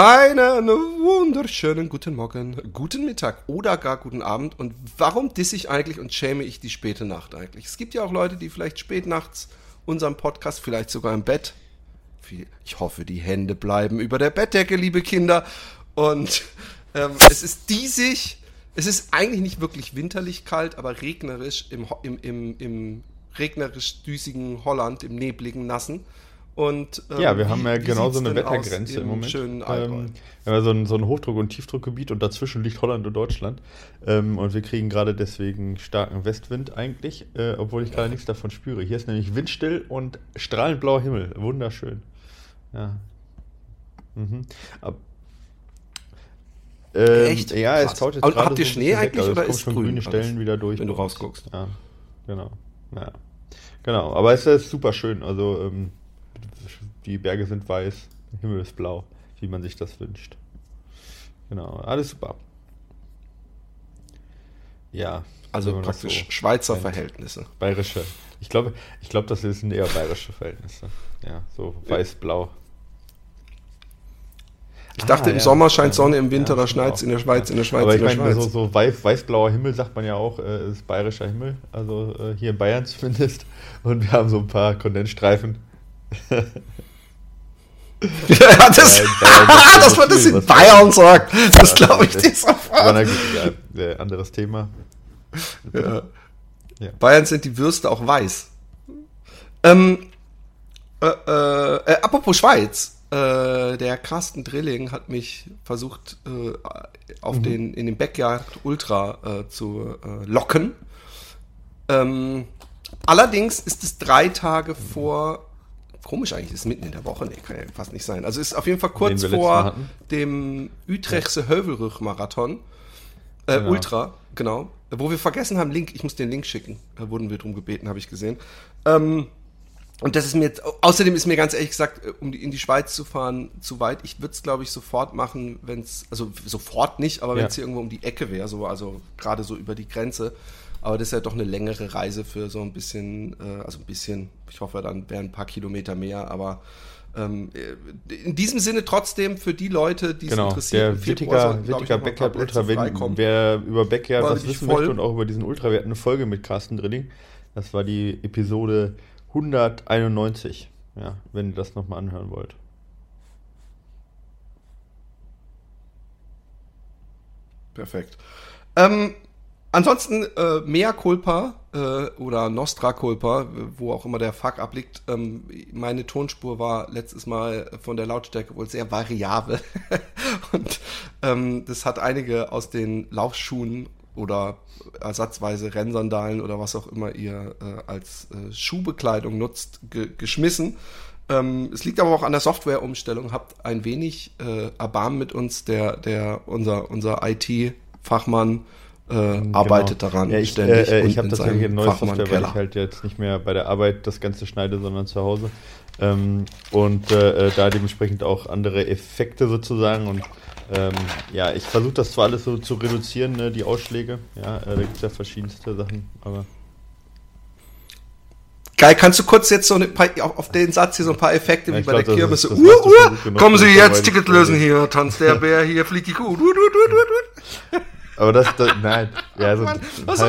Einen wunderschönen guten Morgen, guten Mittag oder gar guten Abend. Und warum disse ich eigentlich und schäme ich die späte Nacht eigentlich? Es gibt ja auch Leute, die vielleicht spät nachts unseren Podcast, vielleicht sogar im Bett. Ich hoffe, die Hände bleiben über der Bettdecke, liebe Kinder. Und ähm, es ist diesig. Es ist eigentlich nicht wirklich winterlich kalt, aber regnerisch im, im, im, im regnerisch düsigen Holland, im nebligen, nassen. Und, ähm, ja, wir haben ja genau so eine Wettergrenze im Moment. Ähm, wir haben ja so ein, so ein Hochdruck- und Tiefdruckgebiet und dazwischen liegt Holland und Deutschland. Ähm, und wir kriegen gerade deswegen starken Westwind eigentlich, äh, obwohl ich gerade nichts davon spüre. Hier ist nämlich windstill und strahlend blauer Himmel. Wunderschön. Ja. Mhm. Ab, ähm, Echt? Ja, es taut jetzt gerade Habt ihr so Schnee eigentlich also oder ist schon grün grüne Stellen wieder durch. Wenn du rausguckst. Ja, genau. Ja. Genau, aber es ist super schön. Also ähm, die Berge sind weiß, der Himmel ist blau, wie man sich das wünscht. Genau, alles super. Ja. Also praktisch so Schweizer nennt. Verhältnisse. Bayerische. Ich glaube, ich glaube, das sind eher bayerische Verhältnisse. Ja, so weiß-blau. Ich dachte, ah, im ja, Sommer scheint Sonne, im Winter, ja, da schneit es in der Schweiz, in der Schweiz, Aber in der ich meine, Schweiz. so, so weiß, weiß-blauer Himmel sagt man ja auch, äh, ist bayerischer Himmel, also äh, hier in Bayern zumindest. Und wir haben so ein paar Kondensstreifen. ja, das, Bayern, dass man das in Bayern sagt, das glaube ich nicht sofort. Ja, anderes Thema. Ja. Ja. Bayern sind die Würste auch weiß. Ähm, äh, äh, äh, apropos Schweiz, äh, der Carsten Drilling hat mich versucht, äh, auf mhm. den, in den Backyard Ultra äh, zu locken. Ähm, allerdings ist es drei Tage vor Komisch eigentlich, ist mitten in der Woche. Nee, kann ja fast nicht sein. Also ist auf jeden Fall kurz vor dem Utrechtse. Hövelrüch-Marathon. Äh, genau. Ultra, genau. Wo wir vergessen haben, Link, ich muss den Link schicken. Da wurden wir drum gebeten, habe ich gesehen. Ähm, und das ist mir jetzt, außerdem ist mir ganz ehrlich gesagt, äh, um die, in die Schweiz zu fahren, zu weit. Ich würde es, glaube ich, sofort machen, wenn es, also sofort nicht, aber wenn es hier irgendwo um die Ecke wäre, so, also gerade so über die Grenze. Aber das ist ja doch eine längere Reise für so ein bisschen, äh, also ein bisschen, ich hoffe, dann wären ein paar Kilometer mehr, aber ähm, in diesem Sinne trotzdem für die Leute, die genau, es interessiert. Der Wittiger, Wittiger Backyard Ultra, wenn, wer über Backyard was wissen voll. möchte und auch über diesen Ultra, wir hatten eine Folge mit Carsten Drilling. Das war die Episode 191, ja, wenn ihr das nochmal anhören wollt. Perfekt. Ähm, Ansonsten äh, Mea Culpa äh, oder Nostra Culpa, wo auch immer der Fuck abliegt. Ähm, meine Tonspur war letztes Mal von der Lautstärke wohl sehr variabel. Und ähm, das hat einige aus den Laufschuhen oder ersatzweise Rennsandalen oder was auch immer ihr äh, als äh, Schuhbekleidung nutzt, ge geschmissen. Ähm, es liegt aber auch an der Softwareumstellung. Habt ein wenig äh, Erbarmen mit uns, der, der unser, unser IT-Fachmann äh, genau. arbeitet daran. Ja, ich ständig äh, ich habe tatsächlich eine neue Software, weil ich halt jetzt nicht mehr bei der Arbeit das Ganze schneide, sondern zu Hause. Ähm, und äh, äh, da dementsprechend auch andere Effekte sozusagen. Und ähm, ja, ich versuche das zwar alles so zu reduzieren, ne, die Ausschläge. Ja, äh, da gibt es ja verschiedenste Sachen, aber. Geil, kannst du kurz jetzt so ein paar, auf den Satz hier so ein paar Effekte ja, wie bei glaub, der Kirmes. Uh, uh, kommen Sie jetzt, Ticket lösen hier, tanzt der Bär hier, fliegt die Kuh. Aber das, das nein, ja, so ein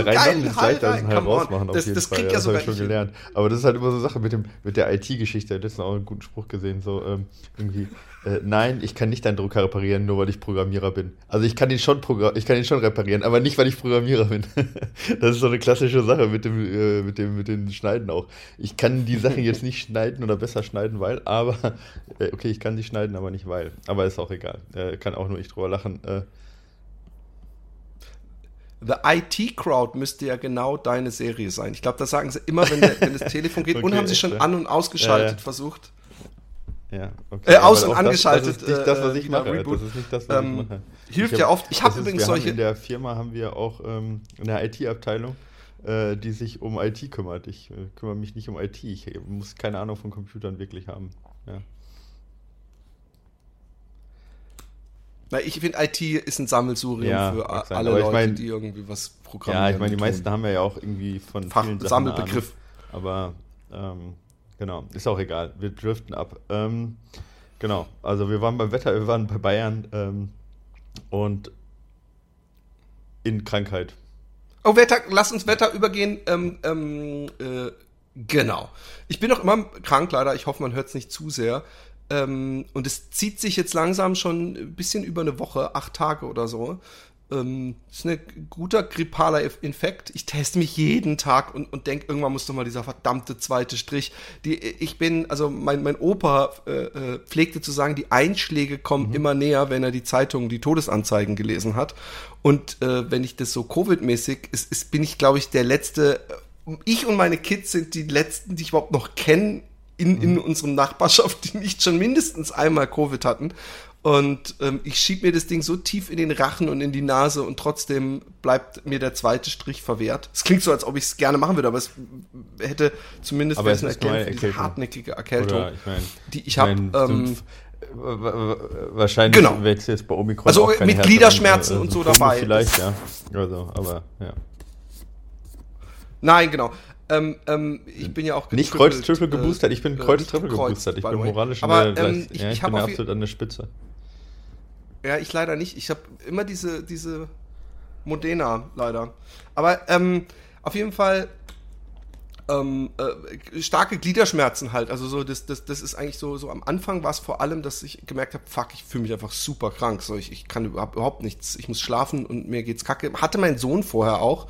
Teil reinmachen ist leichter als ein Teil rausmachen, auf das, jeden das Fall. Ja, das habe ich schon gelernt. Aber das ist halt immer so Sache mit, dem, mit der IT-Geschichte. Ich habe letztens auch einen guten Spruch gesehen, so ähm, irgendwie, äh, nein, ich kann nicht deinen Drucker reparieren, nur weil ich Programmierer bin. Also ich kann ihn schon, ich kann ihn schon reparieren, aber nicht, weil ich Programmierer bin. das ist so eine klassische Sache mit dem, äh, mit dem, mit den Schneiden auch. Ich kann die Sachen jetzt nicht schneiden oder besser schneiden, weil, aber, äh, okay, ich kann sie schneiden, aber nicht weil. Aber ist auch egal. Äh, kann auch nur ich drüber lachen. Äh, The IT Crowd müsste ja genau deine Serie sein. Ich glaube, das sagen sie immer, wenn, der, wenn das Telefon geht. okay, und haben sie schon an- und ausgeschaltet ja, ja. versucht. Ja, okay. Äh, aus- und angeschaltet. Das, das, ist nicht das, was ich mache. Das ist nicht das, was ähm, ich mache. Hilft ich hab, ja oft. Ich habe übrigens solche. in der Firma haben wir auch ähm, eine IT-Abteilung. äh, die sich um IT kümmert. Ich äh, kümmere mich nicht um IT. Ich muss keine Ahnung von Computern wirklich haben. Ja. Na, ich finde, IT ist ein Sammelsurium Ja, für sein. alle Aber ich Leute, mein- die irgendwie was programmieren. Ja, ich meine, die tun. meisten haben wir ja auch irgendwie von Fach- vielen Sachen Sammelbegriff. Ahnung. Aber ähm, genau, ist auch egal. Wir driften ab. Ähm, genau, also wir waren beim Wetter, wir waren bei Bayern ähm, und in Krankheit. Oh, Wetter, lass uns Wetter übergehen. Ähm, ähm, äh, genau. Ich bin noch immer krank, leider. Ich hoffe, man hört es nicht zu sehr. Ähm, und es zieht sich jetzt langsam schon ein bisschen über eine Woche, acht Tage oder so. Ähm, ist ein guter grippaler Infekt. Ich teste mich jeden Tag und, und denke, irgendwann muss doch mal dieser verdammte zweite Strich. Die, ich bin, also mein, mein Opa äh, äh, pflegte zu sagen, die Einschläge kommen immer näher, wenn er die Zeitung, die Todesanzeigen gelesen hat. Und äh, wenn ich das so Covid-mäßig, ist, ist, bin ich, glaube ich, der letzte. Ich und meine Kids sind die letzten, die ich überhaupt noch kenne in, in unserem Nachbarschaft, die nicht schon mindestens einmal Covid hatten. Und ähm, ich schieb mir das Ding so tief in den Rachen und in die Nase und trotzdem bleibt mir der zweite Strich verwehrt. Es klingt so, als ob ich es gerne machen würde, aber es hätte zumindest Aber es eine Erklärung für diese hartnäckige Erkältung, Oder ich meine, die ich habe. mein, Ähm, wahrscheinlich Genau. wächst jetzt bei Omikron Also auch keine mit Gliederschmerzen äh, und so dabei. Vielleicht, ja. Also, aber ja. nein, genau. Ähm, ähm, ich bin ja auch Nicht getrippelt, Kreuz-Triple äh, geboostert, ich bin äh, nicht gekreuzt, geboostert. Ich bin moralisch Aber, ähm, ich- ja, ich ich bin absolut an der Spitze. Ja, ich leider nicht. Ich habe immer diese, diese Modena, leider. Aber ähm, auf jeden Fall ähm, äh, starke Gliederschmerzen halt. Also so, das, das, das ist eigentlich so, so am Anfang war es vor allem, dass ich gemerkt habe, fuck, ich fühle mich einfach super krank. So, ich, ich kann überhaupt nichts. Ich muss schlafen und mir geht's kacke. Hatte mein Sohn vorher auch.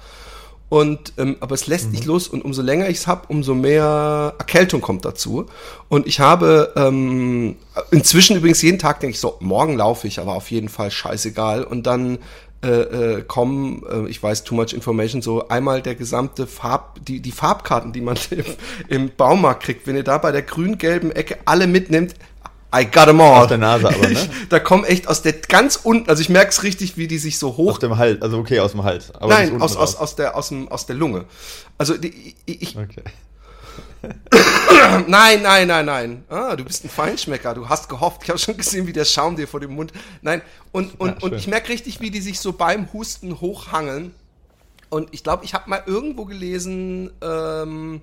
Und ähm, aber es lässt nicht los und umso länger ich es hab, umso mehr Erkältung kommt dazu. Und ich habe ähm, inzwischen übrigens jeden Tag denke ich so, morgen laufe ich, aber auf jeden Fall scheißegal. Und dann äh, äh, kommen, äh, ich weiß, too much information, so einmal der gesamte Farb, die, die Farbkarten, die man im, im Baumarkt kriegt, wenn ihr da bei der grün-gelben Ecke alle mitnimmt, I got them all. Aus der Nase aber, ne? Ich, da kommen echt aus der ganz unten, also ich merk's richtig, wie die sich so hoch Aus dem Hals, also okay, aus dem Hals. Nein, aus, aus, aus, der, aus, dem, aus der Lunge. Also die, ich, Okay. nein, nein, nein, nein. Ah, du bist ein Feinschmecker. Du hast gehofft. Ich habe schon gesehen, wie der Schaum dir vor dem Mund. Nein, und, und, Ja, und ich merke richtig, wie die sich so beim Husten hochhangeln. Und ich glaube, ich habe mal irgendwo gelesen, ähm,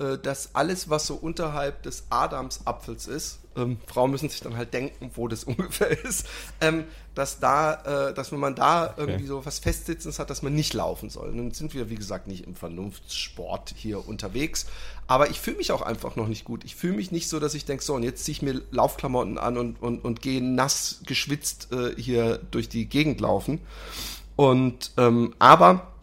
äh, dass alles, was so unterhalb des Adamsapfels ist, ähm, Frauen müssen sich dann halt denken, wo das ungefähr ist, ähm, dass da, äh, dass wenn man da irgendwie so was Festsitzendes hat, dass man nicht laufen soll. Nun sind wir, wie gesagt, nicht im Vernunftssport hier unterwegs, aber ich fühle mich auch einfach noch nicht gut. Ich fühle mich nicht so, dass ich denke, so, und jetzt ziehe ich mir Laufklamotten an und, und, und gehe nass geschwitzt äh, hier durch die Gegend laufen. Und, ähm, aber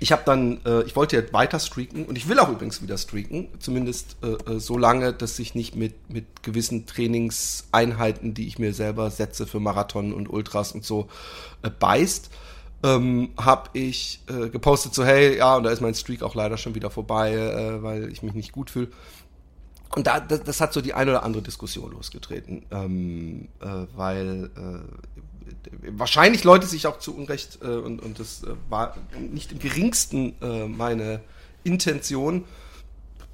ich habe dann, äh, ich wollte ja weiter streaken und ich will auch übrigens wieder streaken, zumindest äh, äh, so lange, dass ich nicht mit, mit gewissen Trainingseinheiten, die ich mir selber setze für Marathon und Ultras und so, äh, beißt. Ähm, habe ich äh, gepostet so, hey, ja, und da ist mein Streak auch leider schon wieder vorbei, äh, weil ich mich nicht gut fühle. Und da, das, das hat so die eine oder andere Diskussion losgetreten, ähm, äh, weil äh, wahrscheinlich Leute sich auch zu Unrecht, äh, und, und das äh, war nicht im geringsten äh, meine Intention,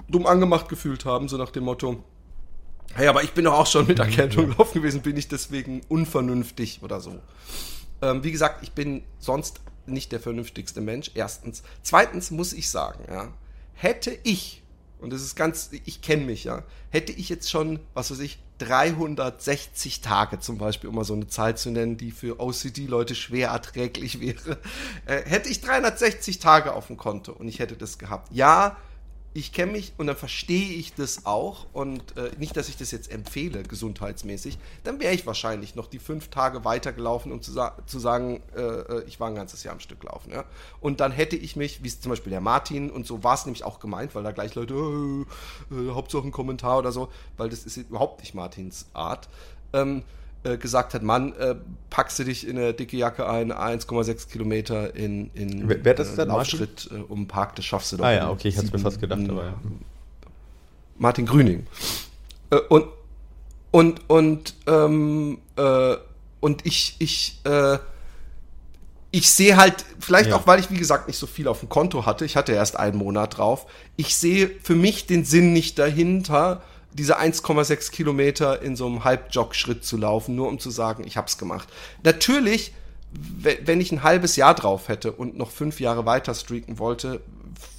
dumm angemacht gefühlt haben, so nach dem Motto, hey, aber ich bin doch auch schon mit Erkältung laufen gewesen, bin ich deswegen unvernünftig oder so. Ähm, wie gesagt, ich bin sonst nicht der vernünftigste Mensch, erstens. Zweitens muss ich sagen, ja, hätte ich, und das ist ganz, ich kenne mich, ja, hätte ich jetzt schon, was weiß ich, 360 Tage zum Beispiel, um mal so eine Zahl zu nennen, die für OCD-Leute schwer erträglich wäre, äh, hätte ich 360 Tage auf dem Konto und ich hätte das gehabt. Ja, ich kenne mich und dann verstehe ich das auch und äh, nicht, dass ich das jetzt empfehle, gesundheitsmäßig, dann wäre ich wahrscheinlich noch die fünf Tage weitergelaufen, um zu, sa zu sagen, äh, äh, ich war ein ganzes Jahr am Stück laufen. Ja? Und dann hätte ich mich, wie zum Beispiel der Martin und so war es nämlich auch gemeint, weil da gleich Leute, äh, äh, Hauptsache ein Kommentar oder so, weil das ist überhaupt nicht Martins Art. Ähm, äh, gesagt hat, Mann, äh, packst du dich in eine dicke Jacke ein, 1,6 Kilometer in, in Wer- wer hat das äh, gesagt, Laufschritt äh, um Park, das schaffst du doch. Ah ja, okay, ich hatte es mir fast gedacht, aber ja. Martin Grüning. Äh, und und und ähm, äh, und ich ich äh, ich sehe halt, vielleicht ja. auch, weil ich, wie gesagt, nicht so viel auf dem Konto hatte, ich hatte erst einen Monat drauf, ich sehe für mich den Sinn nicht dahinter, diese 1,6 Kilometer in so einem Halbjog-Schritt zu laufen, nur um zu sagen, ich hab's gemacht. Natürlich, wenn ich ein halbes Jahr drauf hätte und noch fünf Jahre weiter streaken wollte,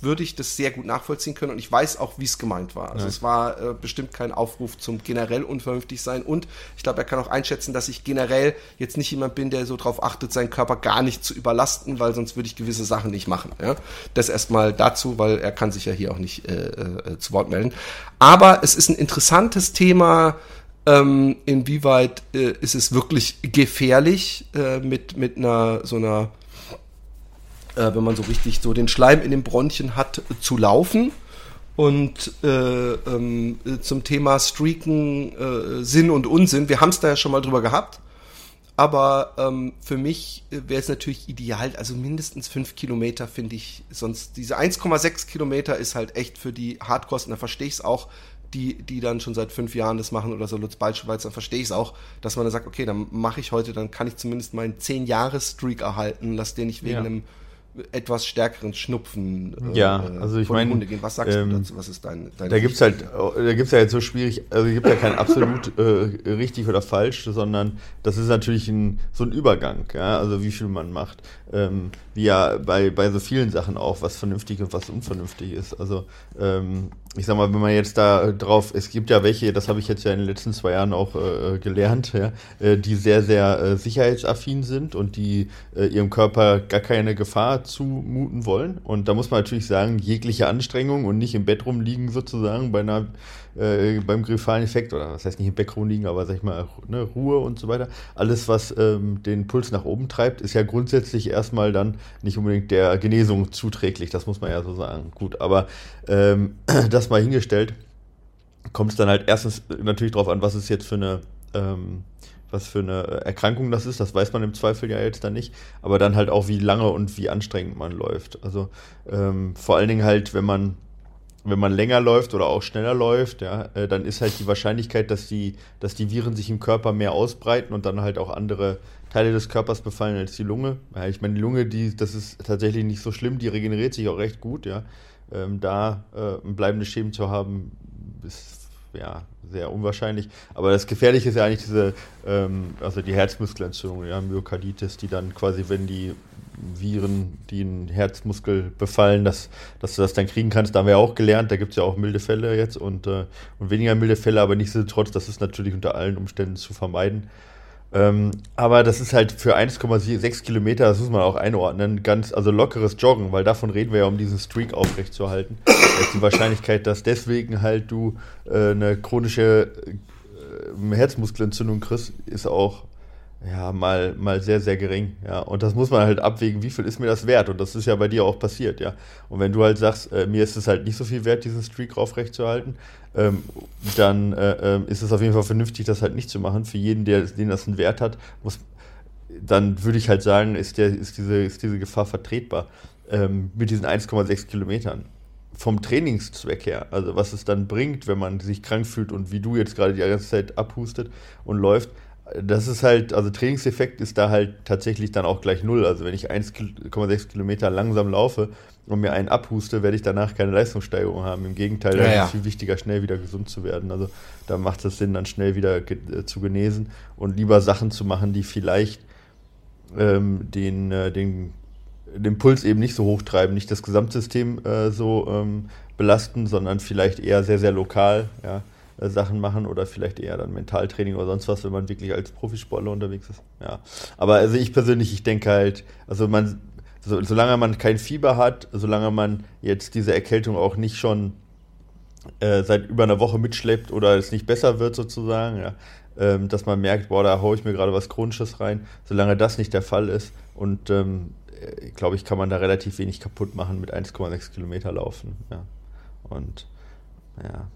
würde ich das sehr gut nachvollziehen können und ich weiß auch, wie es gemeint war. Also ja. es war äh, bestimmt kein Aufruf zum generell unvernünftig sein und ich glaube, er kann auch einschätzen, dass ich generell jetzt nicht jemand bin, der so darauf achtet, seinen Körper gar nicht zu überlasten, weil sonst würde ich gewisse Sachen nicht machen. Ja? Das erstmal dazu, weil er kann sich ja hier auch nicht äh, äh, zu Wort melden. Aber es ist ein interessantes Thema, ähm, inwieweit äh, ist es wirklich gefährlich äh, mit, mit einer so einer äh, wenn man so richtig so den Schleim in den Bronchien hat, zu laufen. Und äh, ähm, zum Thema Streaken, äh, Sinn und Unsinn, wir haben es da ja schon mal drüber gehabt. Aber ähm, für mich wäre es natürlich ideal, also mindestens fünf Kilometer finde ich, sonst diese 1,6 Kilometer ist halt echt für die Hardkosten, da verstehe ich es auch, die, die dann schon seit fünf Jahren das machen oder so Lutz Balscheweiz, dann verstehe ich es auch, dass man dann sagt, okay, dann mache ich heute, dann kann ich zumindest meinen zehn Jahres Streak erhalten, lass den nicht wegen ja. einem etwas stärkeren Schnupfen äh, ja, also ich meine, Was sagst ähm, du dazu? Was ist dein, deine Da gibt es halt, da gibt's ja jetzt so schwierig, also es gibt ja kein absolut äh, richtig oder falsch, sondern das ist natürlich ein, so ein Übergang, ja, also wie viel man macht. Ähm, wie ja bei, bei so vielen Sachen auch, was vernünftig und was unvernünftig ist. Also ähm, ich sag mal, wenn man jetzt da drauf, es gibt ja welche, das habe ich jetzt ja in den letzten zwei Jahren auch äh, gelernt, ja, äh, die sehr, sehr äh, sicherheitsaffin sind und die äh, ihrem Körper gar keine Gefahr zumuten wollen. Und da muss man natürlich sagen, jegliche Anstrengung und nicht im Bett rumliegen sozusagen bei einer äh, beim griffalen Effekt, oder was heißt nicht im Background liegen, aber sag ich mal, ne, Ruhe und so weiter. Alles, was ähm, den Puls nach oben treibt, ist ja grundsätzlich erstmal dann nicht unbedingt der Genesung zuträglich, das muss man ja so sagen. Gut, aber ähm, das mal hingestellt, kommt es dann halt erstens natürlich darauf an, was ist jetzt für eine ähm, was für eine Erkrankung das ist, das weiß man im Zweifel ja jetzt dann nicht, aber dann halt auch, wie lange und wie anstrengend man läuft. Also ähm, vor allen Dingen halt, wenn man wenn man länger läuft oder auch schneller läuft, ja, äh, dann ist halt die Wahrscheinlichkeit, dass die, dass die Viren sich im Körper mehr ausbreiten und dann halt auch andere Teile des Körpers befallen als die Lunge. Ja, ich meine, die Lunge, die, das ist tatsächlich nicht so schlimm, die regeneriert sich auch recht gut, ja. Ähm, da äh, bleibende Schäden zu haben, ist ja sehr unwahrscheinlich. Aber das Gefährliche ist ja eigentlich diese, ähm, also die Herzmuskelentzündung, ja, Myokarditis, die dann quasi, wenn die Viren, die einen Herzmuskel befallen, dass, dass du das dann kriegen kannst. Da haben wir ja auch gelernt, da gibt es ja auch milde Fälle jetzt und, äh, und weniger milde Fälle, aber nichtsdestotrotz, das ist natürlich unter allen Umständen zu vermeiden. Ähm, aber das ist halt für 1,6 Kilometer, das muss man auch einordnen, ganz, also lockeres Joggen, weil davon reden wir ja, um diesen Streak aufrechtzuerhalten. ist die Wahrscheinlichkeit, dass deswegen halt du äh, eine chronische äh, Herzmuskelentzündung kriegst, ist auch ja, mal, mal sehr, sehr gering. Ja. Und das muss man halt abwägen, wie viel ist mir das wert? Und das ist ja bei dir auch passiert, ja. Und wenn du halt sagst, äh, mir ist es halt nicht so viel wert, diesen Streak aufrechtzuerhalten, ähm, dann äh, äh, ist es auf jeden Fall vernünftig, das halt nicht zu machen. Für jeden, der, den das einen Wert hat, muss, dann würde ich halt sagen, ist, der, ist, diese, ist diese Gefahr vertretbar ähm, mit diesen 1,6 Kilometern. Vom Trainingszweck her, also was es dann bringt, wenn man sich krank fühlt und wie du jetzt gerade die ganze Zeit abhustet und läuft, das ist halt, also Trainingseffekt ist da halt tatsächlich dann auch gleich null. Also wenn ich 1,6 Kilometer langsam laufe und mir einen abhuste, werde ich danach keine Leistungssteigerung haben. Im Gegenteil, ja, ja. ist es viel wichtiger, schnell wieder gesund zu werden. Also da macht es Sinn, dann schnell wieder ge äh, zu genesen und lieber Sachen zu machen, die vielleicht ähm, den, äh, den, den Puls eben nicht so hoch treiben, nicht das Gesamtsystem äh, so ähm, belasten, sondern vielleicht eher sehr, sehr lokal, ja äh, Sachen machen oder vielleicht eher dann Mentaltraining oder sonst was, wenn man wirklich als Profisportler unterwegs ist. Ja. Aber also ich persönlich, ich denke halt, also man, so, solange man kein Fieber hat, solange man jetzt diese Erkältung auch nicht schon äh, seit über einer Woche mitschleppt oder es nicht besser wird sozusagen, ja, ähm, dass man merkt, boah, da haue ich mir gerade was Chronisches rein, solange das nicht der Fall ist und ähm, äh, glaube ich, kann man da relativ wenig kaputt machen mit 1,6 Kilometer laufen. Ja. Und ja,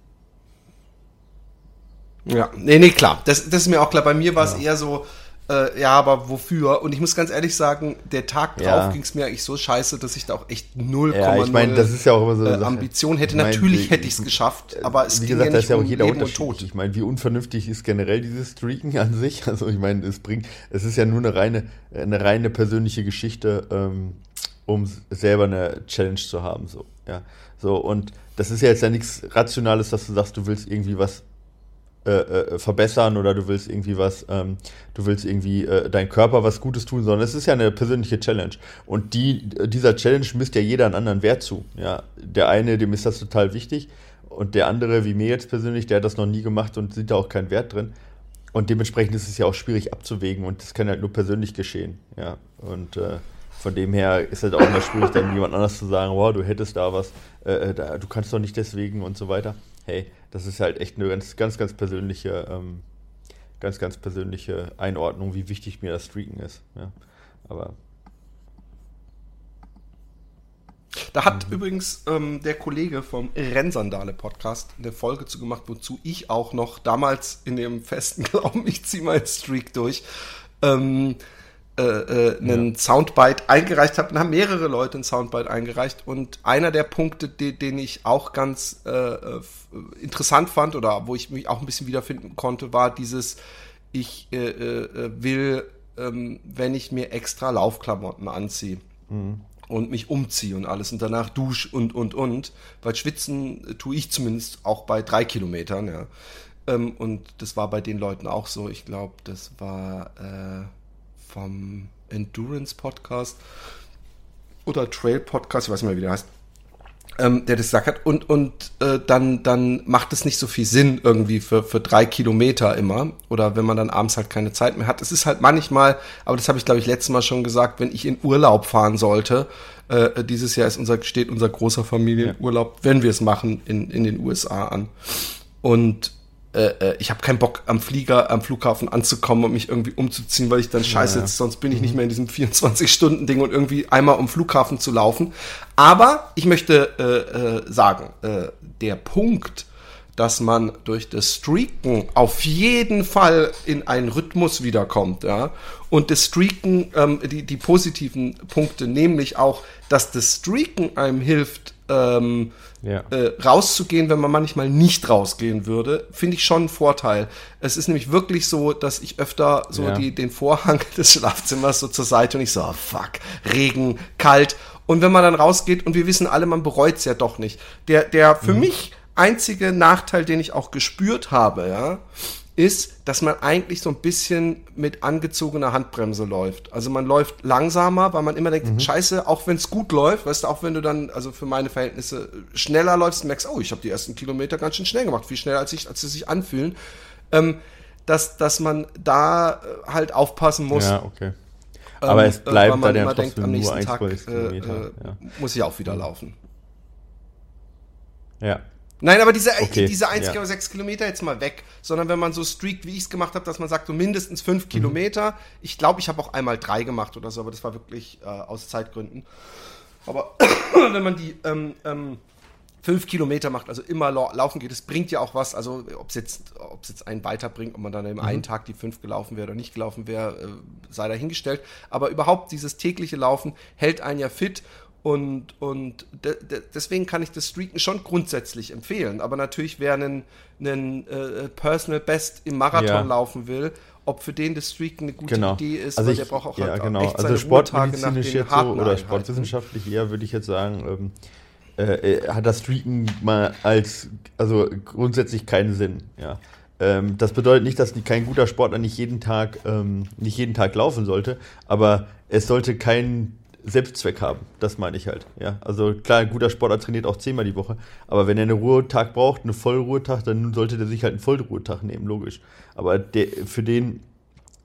ja, nee, nee, klar. Das, das ist mir auch klar. Bei mir war es ja. eher so, Äh, ja, aber wofür? Und ich muss ganz ehrlich sagen, der Tag drauf Ja. ging es mir eigentlich so scheiße, dass ich da auch echt 0,0 Ja, ich meine, das ist ja auch immer so eine äh. Ambition hätte. Ich mein, Natürlich hätte ich es geschafft, aber es Wie ging gesagt, ja nicht ist ja auch um jeder Leben und. Tod. Ich meine, wie unvernünftig ist generell dieses Streaken an sich? Also ich meine, es bringt, es ist ja nur eine reine, eine reine persönliche Geschichte, ähm, um selber eine Challenge zu haben. So, ja. So, und das ist ja jetzt ja nichts Rationales, dass du sagst, du willst irgendwie was äh, äh, verbessern oder du willst irgendwie was, ähm, du willst irgendwie äh, deinem Körper was Gutes tun, sondern es ist ja eine persönliche Challenge. Und die, dieser Challenge misst ja jeder einen anderen Wert zu. Ja, der eine, dem ist das total wichtig und der andere, wie mir jetzt persönlich, der hat das noch nie gemacht und sieht da auch keinen Wert drin. Und dementsprechend ist es ja auch schwierig abzuwägen und das kann halt nur persönlich geschehen. Ja, und äh, von dem her ist halt auch immer schwierig, dann jemand anders zu sagen, wow, du hättest da was, äh, da, du kannst doch nicht deswegen und so weiter. Hey, das ist halt echt eine ganz, ganz, ganz persönliche, ähm, ganz, ganz persönliche Einordnung, wie wichtig mir das Streaken ist. Ja, aber Da hat Mhm. übrigens ähm, der Kollege vom Rennsandale-Podcast eine Folge zu gemacht, wozu ich auch noch damals in dem festen Glauben, ich ziehe meinen Streak durch, ähm, äh, äh, einen Soundbite eingereicht habe. Und haben mehrere Leute einen Soundbite eingereicht. Und einer der Punkte, die, den ich auch ganz äh, äh, interessant fand oder wo ich mich auch ein bisschen wiederfinden konnte, war dieses, ich äh, äh, will, ähm, wenn ich mir extra Laufklamotten anziehe und mich umziehe und alles und danach dusch und und und, weil schwitzen äh, tue ich zumindest auch bei drei Kilometern, ja. Ähm, und das war bei den Leuten auch so. Ich glaube, das war äh, vom Endurance Podcast oder Trail Podcast, ich weiß nicht mehr, wie der heißt, ähm, der das gesagt hat. Und, und äh, dann, dann macht es nicht so viel Sinn irgendwie für, für drei Kilometer immer. Oder wenn man dann abends halt keine Zeit mehr hat. Es ist halt manchmal, aber das habe ich glaube ich letztes Mal schon gesagt, wenn ich in Urlaub fahren sollte. Äh, dieses Jahr ist unser, steht unser großer Familienurlaub, wenn wir es machen, in, in den USA an. Und äh, äh, ich habe keinen Bock am Flieger, am Flughafen anzukommen und mich irgendwie umzuziehen, weil ich dann scheiße, Ja. jetzt, sonst bin ich nicht mehr in diesem 24-Stunden-Ding und irgendwie einmal um Flughafen zu laufen. Aber ich möchte äh, äh, sagen, äh, der Punkt, dass man durch das Streaken auf jeden Fall in einen Rhythmus wiederkommt, ja. Und das Streaken, ähm, die, die positiven Punkte, nämlich auch, dass das Streaken einem hilft, ähm, Ja. äh, rauszugehen, wenn man manchmal nicht rausgehen würde, finde ich schon einen Vorteil. Es ist nämlich wirklich so, dass ich öfter so Ja. die, den Vorhang des Schlafzimmers so zur Seite und ich so, oh, fuck, Regen, kalt. Und wenn man dann rausgeht und wir wissen alle, man bereut es ja doch nicht. Der, der für mich einzige Nachteil, den ich auch gespürt habe, ja, ist, dass man eigentlich so ein bisschen mit angezogener Handbremse läuft. Also man läuft langsamer, weil man immer denkt, scheiße, auch wenn es gut läuft, weißt du, auch wenn du dann, also für meine Verhältnisse, schneller läufst merkst, oh, ich habe die ersten Kilometer ganz schön schnell gemacht, viel schneller, als, ich, als sie sich anfühlen, ähm, dass, dass man da äh, halt aufpassen muss. ja, okay. Aber es äh, bleibt man dann immer trotzdem am nächsten Tag 1,6 Kilometer, äh, ja. muss ich auch wieder laufen. Ja. Nein, aber diese, Okay, diese ja. 1,6 Kilometer jetzt mal weg, sondern wenn man so streakt, wie ich es gemacht habe, dass man sagt, so mindestens 5 Mhm. Kilometer. Ich glaube, ich habe auch einmal drei gemacht oder so, aber das war wirklich äh, aus Zeitgründen. Aber wenn man die ähm, ähm, 5 Kilometer macht, also immer lau laufen geht, das bringt ja auch was. Also ob es jetzt, ob's jetzt einen weiterbringt, ob man dann im Mhm. einen Tag die 5 gelaufen wäre oder nicht gelaufen wäre, äh, sei dahingestellt. Aber überhaupt dieses tägliche Laufen hält einen ja fit und, und de de deswegen kann ich das Streaken schon grundsätzlich empfehlen. Aber natürlich, wer einen, einen äh, Personal Best im Marathon Ja. laufen will, ob für den das Streaken eine gute Genau. Idee ist, also weil ich, der braucht auch ja, halt genau. echt seine Also Ruhetage nach sportmedizinisch jetzt so oder Einheiten. sportwissenschaftlich eher würde ich jetzt sagen, ähm, äh, äh, hat das Streaken mal als, also grundsätzlich keinen Sinn, ja. Ähm, das bedeutet nicht, dass kein guter Sportler nicht jeden Tag, ähm, nicht jeden Tag laufen sollte, aber es sollte keinen Selbstzweck haben. Das meine ich halt, ja. Also klar, ein guter Sportler trainiert auch zehnmal die Woche, aber wenn er einen Ruhetag braucht, einen Vollruhetag, dann sollte der sich halt einen Vollruhetag nehmen, logisch. Aber der, für den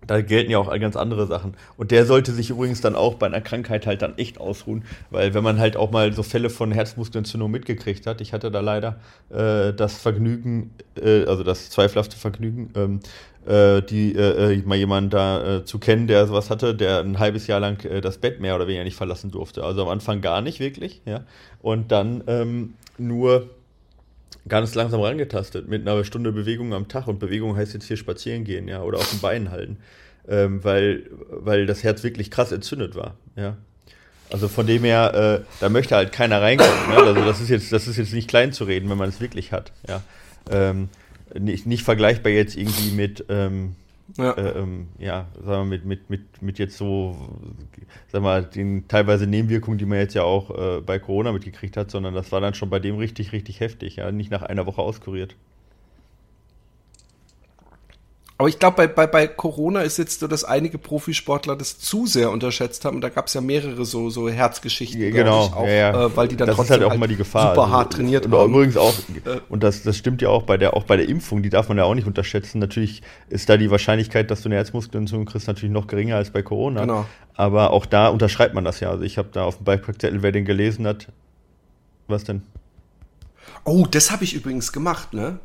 da gelten ja auch ganz andere Sachen. Und der sollte sich übrigens dann auch bei einer Krankheit halt dann echt ausruhen, weil wenn man halt auch mal so Fälle von Herzmuskelentzündung mitgekriegt hat, ich hatte da leider äh, das Vergnügen, äh, also das zweifelhafte Vergnügen, ähm, äh, die äh, äh, mal jemanden da äh, zu kennen, der sowas hatte, der ein halbes Jahr lang äh, das Bett mehr oder weniger nicht verlassen durfte. Also am Anfang gar nicht wirklich, ja. Und dann ähm, nur ganz langsam rangetastet mit einer Stunde Bewegung am Tag und Bewegung heißt jetzt hier spazieren gehen, ja, oder auf den Beinen halten. ähm, weil, weil das Herz wirklich krass entzündet war. Ja. Also von dem her, äh, da möchte halt keiner reinkommen. Ne? Also das ist jetzt, das ist jetzt nicht klein zu reden, wenn man es wirklich hat. Ja. Ähm, nicht, nicht vergleichbar jetzt irgendwie mit, ähm, ja, äh, ähm, ja sagen wir mit, mit, mit, mit jetzt so, sag mal, den teilweise Nebenwirkungen, die man jetzt ja auch äh, bei Corona mitgekriegt hat, sondern das war dann schon bei dem richtig, richtig heftig, ja, nicht nach einer Woche auskuriert. Aber ich glaube, bei, bei, bei Corona ist jetzt so, dass einige Profisportler das zu sehr unterschätzt haben. Und da gab es ja mehrere so, so Herzgeschichten, ja, genau, auch, ja, ja. Äh, weil die dann das trotzdem ist halt auch immer die Gefahr. super hart trainiert und, und übrigens auch, und das, das stimmt ja auch bei der, auch bei der Impfung, die darf man ja auch nicht unterschätzen. Natürlich ist da die Wahrscheinlichkeit, dass du eine Herzmuskelentzündung kriegst, natürlich noch geringer als bei Corona. Genau. Aber auch da unterschreibt man das ja. Also ich habe da auf dem Beipackzettel, wer den gelesen hat, was denn? Oh, das habe ich übrigens gemacht, ne?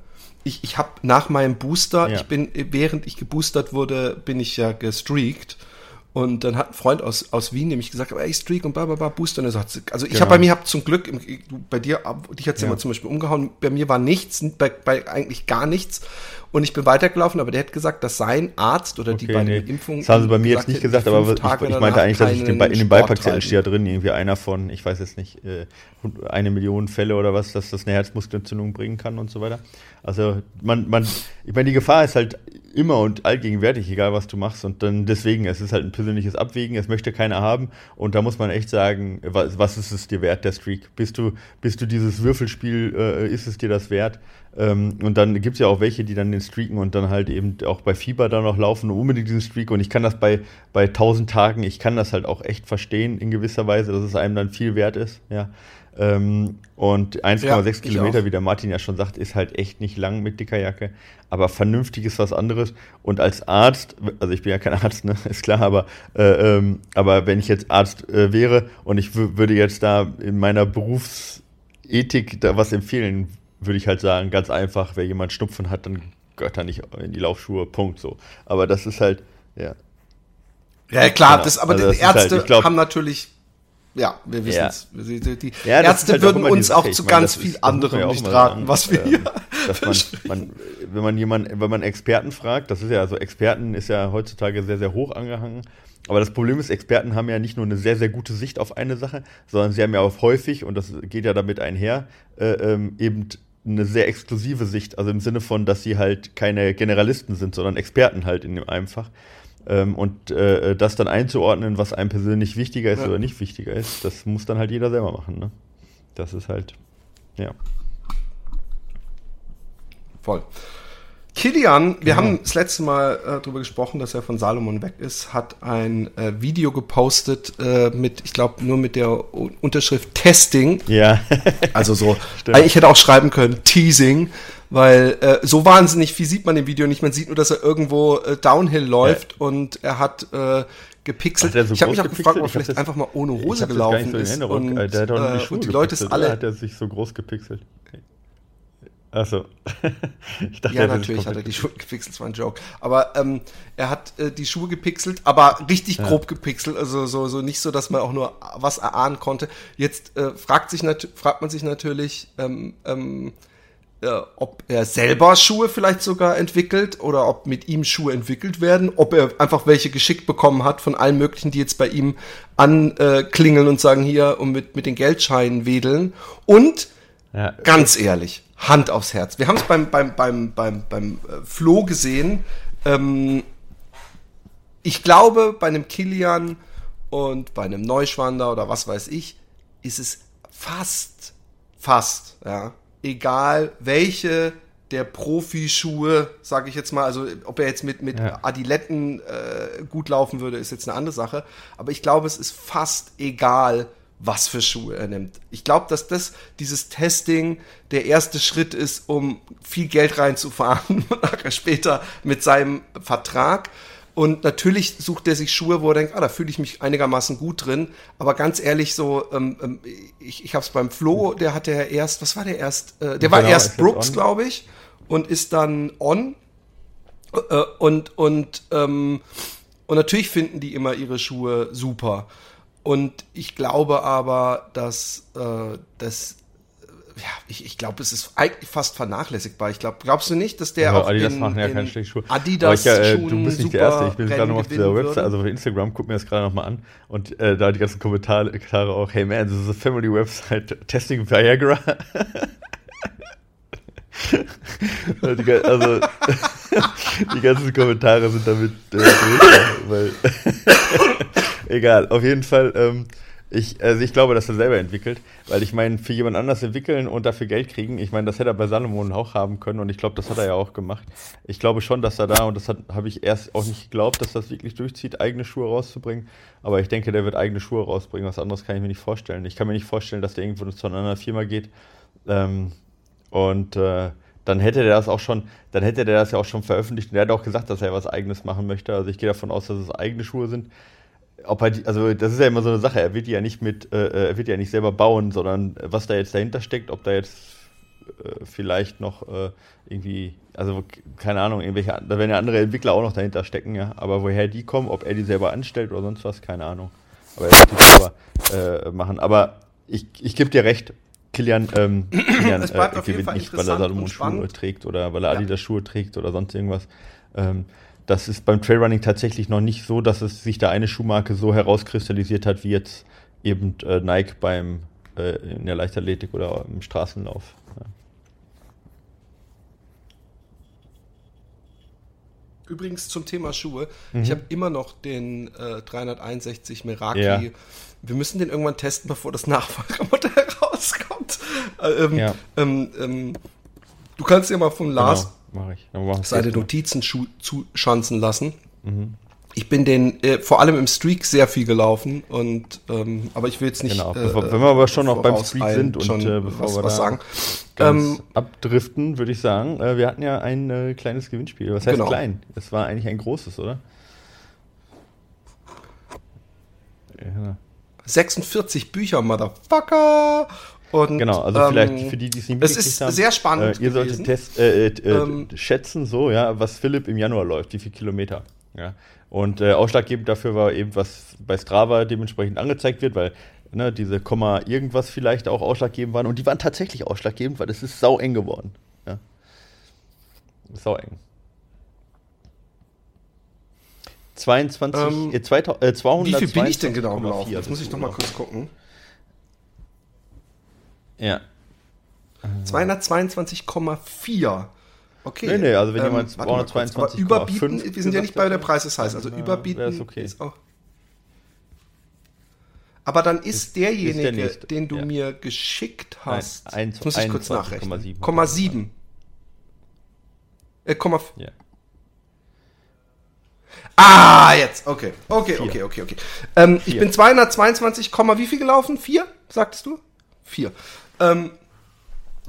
Ich, ich habe nach meinem Booster, ja. ich bin, während ich geboostert wurde, bin ich ja gestreakt. Und dann hat ein Freund aus, aus Wien nämlich gesagt, ey, Streak und bla bla bla, Booster. Und er sagt, also ich genau. habe bei mir hab zum Glück, bei dir, dich hat's ja. immer zum Beispiel umgehauen, bei mir war nichts, bei, bei eigentlich gar nichts. Und ich bin weitergelaufen, aber der hat gesagt, dass sein Arzt oder okay, die bei nee. den Impfungen. Das haben sie bei mir jetzt nicht gesagt, aber ich, ich meinte eigentlich, dass ich den, in den Beipackzettel steht ja drin, irgendwie einer von, ich weiß jetzt nicht, äh, eine Million Fälle oder was, dass das eine Herzmuskelentzündung bringen kann und so weiter. Also man, man, ich meine, die Gefahr ist halt immer und allgegenwärtig, egal was du machst. Und dann deswegen, es ist halt ein persönliches Abwägen, es möchte keiner haben. Und da muss man echt sagen, was, was ist es dir wert, der Streak? Bist du, bist du dieses Würfelspiel, äh, ist es dir das wert? Ähm, und dann gibt es ja auch welche, die dann den streaken und dann halt eben auch bei Fieber dann noch laufen, unbedingt diesen Streak. Und ich kann das bei, bei 1000 Tagen, ich kann das halt auch echt verstehen in gewisser Weise, dass es einem dann viel wert ist. Ja. Ähm, und 1,6 ja, Kilometer, wie der Martin ja schon sagt, ist halt echt nicht lang mit dicker Jacke. Aber vernünftig ist was anderes. Und als Arzt, also ich bin ja kein Arzt, ne, ist klar, aber, äh, ähm, aber wenn ich jetzt Arzt äh, wäre und ich würde jetzt da in meiner Berufsethik da was empfehlen, würde ich halt sagen, ganz einfach, wer jemand Schnupfen hat, dann gehört er nicht in die Laufschuhe, Punkt so. Aber das ist halt, ja. Ja, klar, genau. das, aber also die Ärzte halt, glaub, haben natürlich ja, wir wissen es. Ja. Die ja, Ärzte halt würden uns auch zu ganz viel anderem nicht raten, was wir hier. Dass man, man, wenn man jemanden, wenn man Experten fragt, das ist ja, also Experten ist ja heutzutage sehr, sehr hoch angehangen. Aber das Problem ist, Experten haben ja nicht nur eine sehr, sehr gute Sicht auf eine Sache, sondern sie haben ja auch häufig, und das geht ja damit einher, äh, ähm, eben eine sehr exklusive Sicht, also im Sinne von, dass sie halt keine Generalisten sind, sondern Experten halt in dem Einfach. Ähm, und äh, das dann einzuordnen, was einem persönlich wichtiger ist ja. oder nicht wichtiger ist, das muss dann halt jeder selber machen. Ne? Das ist halt, ja. Voll. Kilian, wir genau. haben das letzte Mal äh, darüber gesprochen, dass er von Salomon weg ist, hat ein äh, Video gepostet äh, mit, ich glaube, nur mit der U Unterschrift Testing. Ja. also so, ich hätte auch schreiben können, Teasing, weil äh, so wahnsinnig viel sieht man im Video nicht. Man sieht nur, dass er irgendwo äh, Downhill läuft ja. und er hat äh, gepixelt. So ich habe mich auch gefragt, ob er vielleicht einfach mal ohne Hose gelaufen ist. Und, äh, hat äh, und die Leute ist alle. Hat er sich so groß gepixelt? Achso. ich dachte, ja, natürlich hat er die Schuhe gepixelt, das war ein Joke. Aber ähm, er hat äh, die Schuhe gepixelt, aber richtig ja. grob gepixelt, also so, so nicht so, dass man auch nur was erahnen konnte. Jetzt äh, fragt, sich fragt man sich natürlich, ähm, ähm, äh, ob er selber Schuhe vielleicht sogar entwickelt oder ob mit ihm Schuhe entwickelt werden, ob er einfach welche geschickt bekommen hat von allen möglichen, die jetzt bei ihm anklingeln und sagen hier und mit, mit den Geldscheinen wedeln. Und ja. ganz ehrlich, Hand aufs Herz. Wir haben es beim, beim, beim, beim, beim äh, Flo gesehen. Ähm, ich glaube, bei einem Kilian und bei einem Neuschwander oder was weiß ich, ist es fast, fast, ja, egal welche der Profischuhe, sage ich jetzt mal, also ob er jetzt mit, mit ja. Adiletten äh, gut laufen würde, ist jetzt eine andere Sache. Aber ich glaube, es ist fast egal, was für Schuhe er nimmt. Ich glaube, dass das, dieses Testing der erste Schritt ist, um viel Geld reinzufahren, nachher später mit seinem Vertrag. Und natürlich sucht er sich Schuhe, wo er denkt, ah, da fühle ich mich einigermaßen gut drin. Aber ganz ehrlich, so, ähm, ähm ich, ich habe es beim Flo, der hatte ja erst, was war der erst? Äh, der war genau, erst Brooks, glaube ich, und ist dann On. Äh, und und ähm, und natürlich finden die immer ihre Schuhe super. Und ich glaube aber, dass, äh, dass ja, ich, ich glaube, es ist eigentlich fast vernachlässigbar. Ich glaube, glaubst du nicht, dass der Ja, auch Adidas in, machen ja in keine schlechten Schuhe. Adidas ich, äh, du bist nicht der Erste. Ich bin gerade noch auf dieser Website, würde? also auf Instagram, guck mir das gerade nochmal an. Und äh, da die ganzen Kommentare auch, hey man, this is a family website testing Viagra. also, die ganzen Kommentare sind damit äh, durch, egal, auf jeden Fall, ähm, ich, also ich glaube, dass er selber entwickelt, weil ich meine, für jemand anders entwickeln und dafür Geld kriegen, ich meine, das hätte er bei Salomon auch haben können und ich glaube, das hat er ja auch gemacht. Ich glaube schon, dass er da, und das habe ich erst auch nicht geglaubt, dass das wirklich durchzieht, eigene Schuhe rauszubringen, aber ich denke, der wird eigene Schuhe rausbringen, was anderes kann ich mir nicht vorstellen. Ich kann mir nicht vorstellen, dass der irgendwo zu einer anderen Firma geht ähm, und äh, dann hätte der das auch schon, dann hätte der das ja auch schon veröffentlicht und der hat auch gesagt, dass er was eigenes machen möchte. Also ich gehe davon aus, dass es eigene Schuhe sind. Ob er die, also das ist ja immer so eine Sache, er wird die ja nicht mit, äh, er wird die ja nicht selber bauen, sondern was da jetzt dahinter steckt, ob da jetzt äh, vielleicht noch äh, irgendwie, also keine Ahnung, irgendwelche, da werden ja andere Entwickler auch noch dahinter stecken, ja. Aber woher die kommen, ob er die selber anstellt oder sonst was, keine Ahnung. Aber er wird die selber äh, machen. Aber ich, ich gebe dir recht, Kilian, ähm, Kilian Es bleibt äh, auf jeden gewinnt Fall nicht, weil er Salomon Schuhe trägt oder weil er Ja. Adidas Schuhe trägt oder sonst irgendwas. Ähm, das ist beim Trailrunning tatsächlich noch nicht so, dass es sich da eine Schuhmarke so herauskristallisiert hat, wie jetzt eben äh, Nike beim äh, in der Leichtathletik oder im Straßenlauf. Ja. Übrigens zum Thema Schuhe. Mhm. Ich habe immer noch den äh, 361 Meraki. Ja. Wir müssen den irgendwann testen, bevor das Nachfolgermodell rauskommt. Äh, ähm, Ja. ähm, ähm, du kannst ja mal von Lars Genau, machen wir seine. Notizen zuschanzen lassen. Mhm. Ich bin den äh, vor allem im Streak sehr viel gelaufen und ähm, aber ich will jetzt nicht. Genau, äh, bevor, wenn wir aber schon noch beim Streak sind und äh, bevor was, wir was sagen. Ähm, abdriften, würde ich sagen, äh, wir hatten ja ein äh, kleines Gewinnspiel. Was heißt Genau. klein? Es war eigentlich ein großes, oder? Ja. 46 Bücher, Motherfucker. Und, Genau, also ähm, vielleicht für die, die es nicht Es mitgekriegt ist haben. sehr spannend. Äh, ihr solltet test, äh, äh, äh, Ähm, schätzen, so, ja, was Philipp im Januar läuft, wie viele Kilometer. Ja. Und äh, ausschlaggebend dafür war eben, was bei Strava dementsprechend angezeigt wird, weil ne, diese Komma irgendwas vielleicht auch ausschlaggebend waren. Und die waren tatsächlich ausschlaggebend, weil es ist sau eng geworden. Ja. Sau eng. 22, Ähm, äh, 2000, äh, 200, Wie viel bin ich denn genau gelaufen? Jetzt muss ich noch mal kurz gucken. Ja. 222,4. Okay. Nee, nee, also wenn Ähm, jemand warte mal kurz, 222,5 Aber überbieten, wir sind ja nicht bei der Preis ist heiß. Also äh, überbieten wär's okay. ist auch. Aber dann ist, Ist- ist der derjenige, den du ja. mir geschickt hast. Nein, Jetzt muss ich kurz 21,7 nachrechnen. hat Komma er 7. Äh, Komma. f- Ja. Ah, jetzt. Okay. Okay, Vier. okay, okay, okay. Ähm, ich bin 222, Komma wie viel gelaufen? Vier, sagtest du? Vier. Ähm,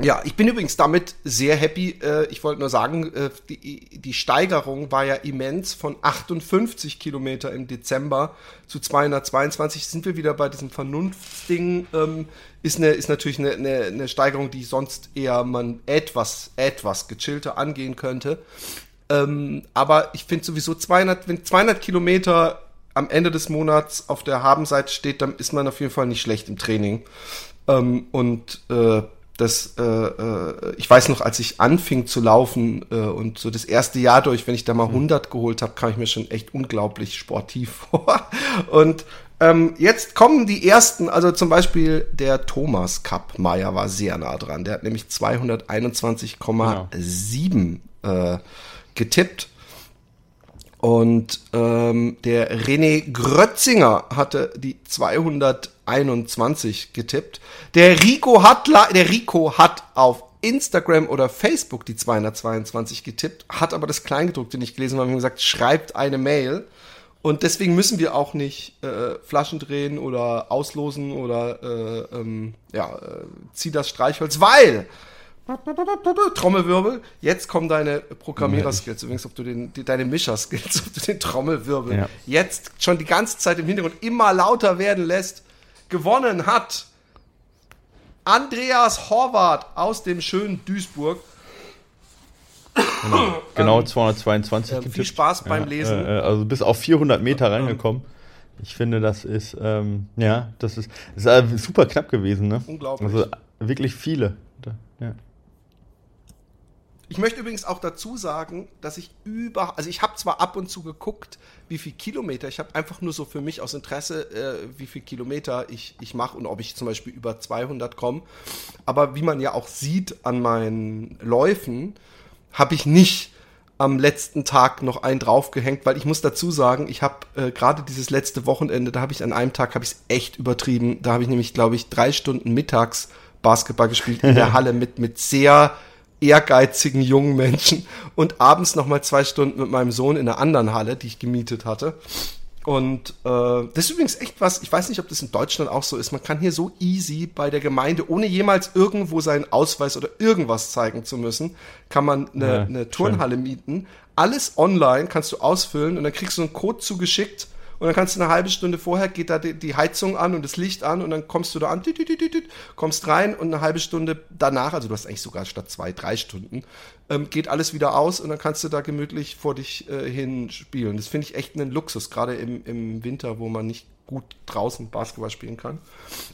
ja, ich bin übrigens damit sehr happy. Äh, ich wollte nur sagen, äh, die, die Steigerung war ja immens. Von 58 Kilometer im Dezember zu 222 sind wir wieder bei diesem Vernunftsding. Ähm, ist, eine, ist natürlich eine, eine, eine Steigerung, die sonst eher man etwas, etwas gechillter angehen könnte. Ähm, aber ich finde sowieso 200, wenn 200 Kilometer am Ende des Monats auf der Habenseite steht, dann ist man auf jeden Fall nicht schlecht im Training. Ähm, und äh, das, äh, äh, ich weiß noch, als ich anfing zu laufen äh, und so das erste Jahr durch, wenn ich da mal 100 geholt habe, kam ich mir schon echt unglaublich sportiv vor. Und ähm, jetzt kommen die ersten, also zum Beispiel der Thomas Cup Meier war sehr nah dran. Der hat nämlich 221,7 äh, getippt. Und ähm, der René Grötzinger hatte die 221 getippt. Der Rico hat, der Rico hat auf Instagram oder Facebook die 222 getippt, hat aber das Kleingedruckte nicht gelesen, weil wir gesagt, schreibt eine Mail. Und deswegen müssen wir auch nicht äh, Flaschen drehen oder auslosen oder äh, ähm, ja, äh, zieh das Streichholz, weil Trommelwirbel. Jetzt kommen deine Programmierer-Skills, übrigens, ob du den, die, deine Mischer-Skills, ob du den Trommelwirbel Ja. jetzt schon die ganze Zeit im Hintergrund immer lauter werden lässt. Gewonnen hat Andreas Horvath aus dem schönen Duisburg. Genau, 222 ähm, viel Spaß beim Lesen. Äh, äh, also bis auf 400 Meter reingekommen. Ich finde, das ist, ähm, ja, das ist, das ist äh, super knapp gewesen, ne? Unglaublich. Also wirklich viele. Ja. Ich möchte übrigens auch dazu sagen, dass ich über, also ich habe zwar ab und zu geguckt, wie viel Kilometer, ich habe einfach nur so für mich aus Interesse, äh, wie viel Kilometer ich, ich mache und ob ich zum Beispiel über 200 komme. Aber wie man ja auch sieht an meinen Läufen, habe ich nicht am letzten Tag noch einen draufgehängt, weil ich muss dazu sagen, ich habe äh, gerade dieses letzte Wochenende, da habe ich an einem Tag habe ich es echt übertrieben. Da habe ich nämlich, glaube ich, drei Stunden mittags Basketball gespielt in der Halle mit mit sehr ehrgeizigen jungen Menschen und abends noch mal zwei Stunden mit meinem Sohn in einer anderen Halle, die ich gemietet hatte. Und äh, das ist übrigens echt was, ich weiß nicht, ob das in Deutschland auch so ist. Man kann hier so easy bei der Gemeinde, ohne jemals irgendwo seinen Ausweis oder irgendwas zeigen zu müssen, kann man eine, ja, eine Turnhalle schön. mieten. Alles online kannst du ausfüllen und dann kriegst du einen Code zugeschickt und dann kannst du eine halbe Stunde vorher geht da die, die Heizung an und das Licht an und dann kommst du da an, kommst rein und eine halbe Stunde danach, also du hast eigentlich sogar statt zwei, drei Stunden, ähm, geht alles wieder aus und dann kannst du da gemütlich vor dich äh, hin spielen. Das finde ich echt einen Luxus, gerade im, im Winter, wo man nicht gut draußen Basketball spielen kann.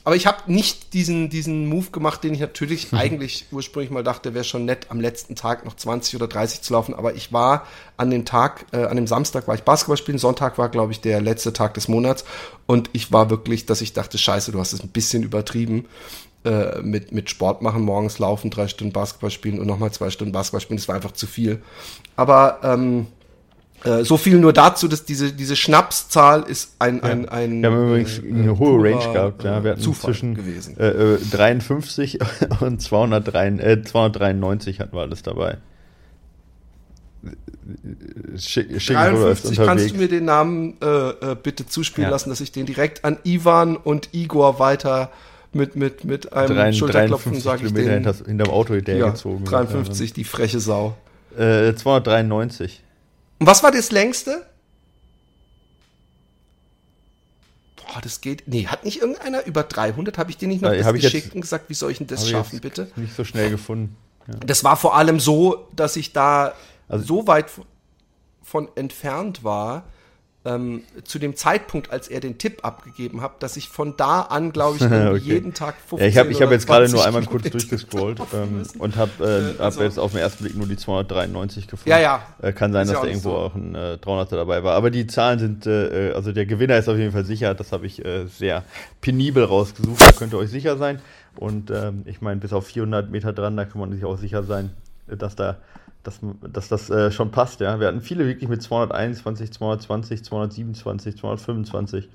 Aber ich habe nicht diesen, diesen Move gemacht, den ich natürlich mhm. eigentlich ursprünglich mal dachte, wäre schon nett, am letzten Tag noch 20 oder 30 zu laufen. Aber ich war an dem Tag, äh, an dem Samstag war ich Basketball spielen, Sonntag war, glaube ich, der letzte Tag des Monats. Und ich war wirklich, dass ich dachte, scheiße, du hast es ein bisschen übertrieben äh, mit, mit Sport machen, morgens laufen, drei Stunden Basketball spielen und nochmal zwei Stunden Basketball spielen. Das war einfach zu viel. Aber ähm, äh, so viel nur dazu, dass diese, diese Schnapszahl ist ein, ein, ja. ein Wir haben übrigens äh, eine hohe Range gehabt. Ja. Wir hatten Zufall zwischen gewesen. Äh, 53 äh, und 203, äh, 293 hatten wir alles dabei. Schick, schick 53, kannst du mir den Namen äh, bitte zuspielen ja. lassen, dass ich den direkt an Ivan und Igor weiter mit, mit, mit einem 3, Schulterklopfen sage ich den. Hinterm Auto hinterhergezogen. Ja, 53, die freche Sau. 293. Und was war das längste? Boah, das geht. Nee, hat nicht irgendeiner über 300? Habe ich dir nicht noch ja, das geschickt und gesagt, wie soll ich denn das schaffen, bitte? Nicht so schnell gefunden. Ja. Das war vor allem so, dass ich da also, so weit von entfernt war, ähm, zu dem Zeitpunkt, als er den Tipp abgegeben hat, dass ich von da an, glaube ich, okay. jeden Tag 15 ja, Ich habe hab jetzt gerade nur einmal kurz durchgescrollt ähm, und habe äh, also, hab jetzt auf den ersten Blick nur die 293 gefunden. Ja, ja. Äh, kann sein, dass da irgendwo so. auch ein äh, 300er dabei war. Aber die Zahlen sind, äh, also der Gewinner ist auf jeden Fall sicher. Das habe ich äh, sehr penibel rausgesucht. Da könnt ihr euch sicher sein. Und ähm, ich meine, bis auf 400 Meter dran, da kann man sich auch sicher sein, dass da dass, dass das äh, schon passt, ja. Wir hatten viele wirklich mit 221, 220, 227, 225.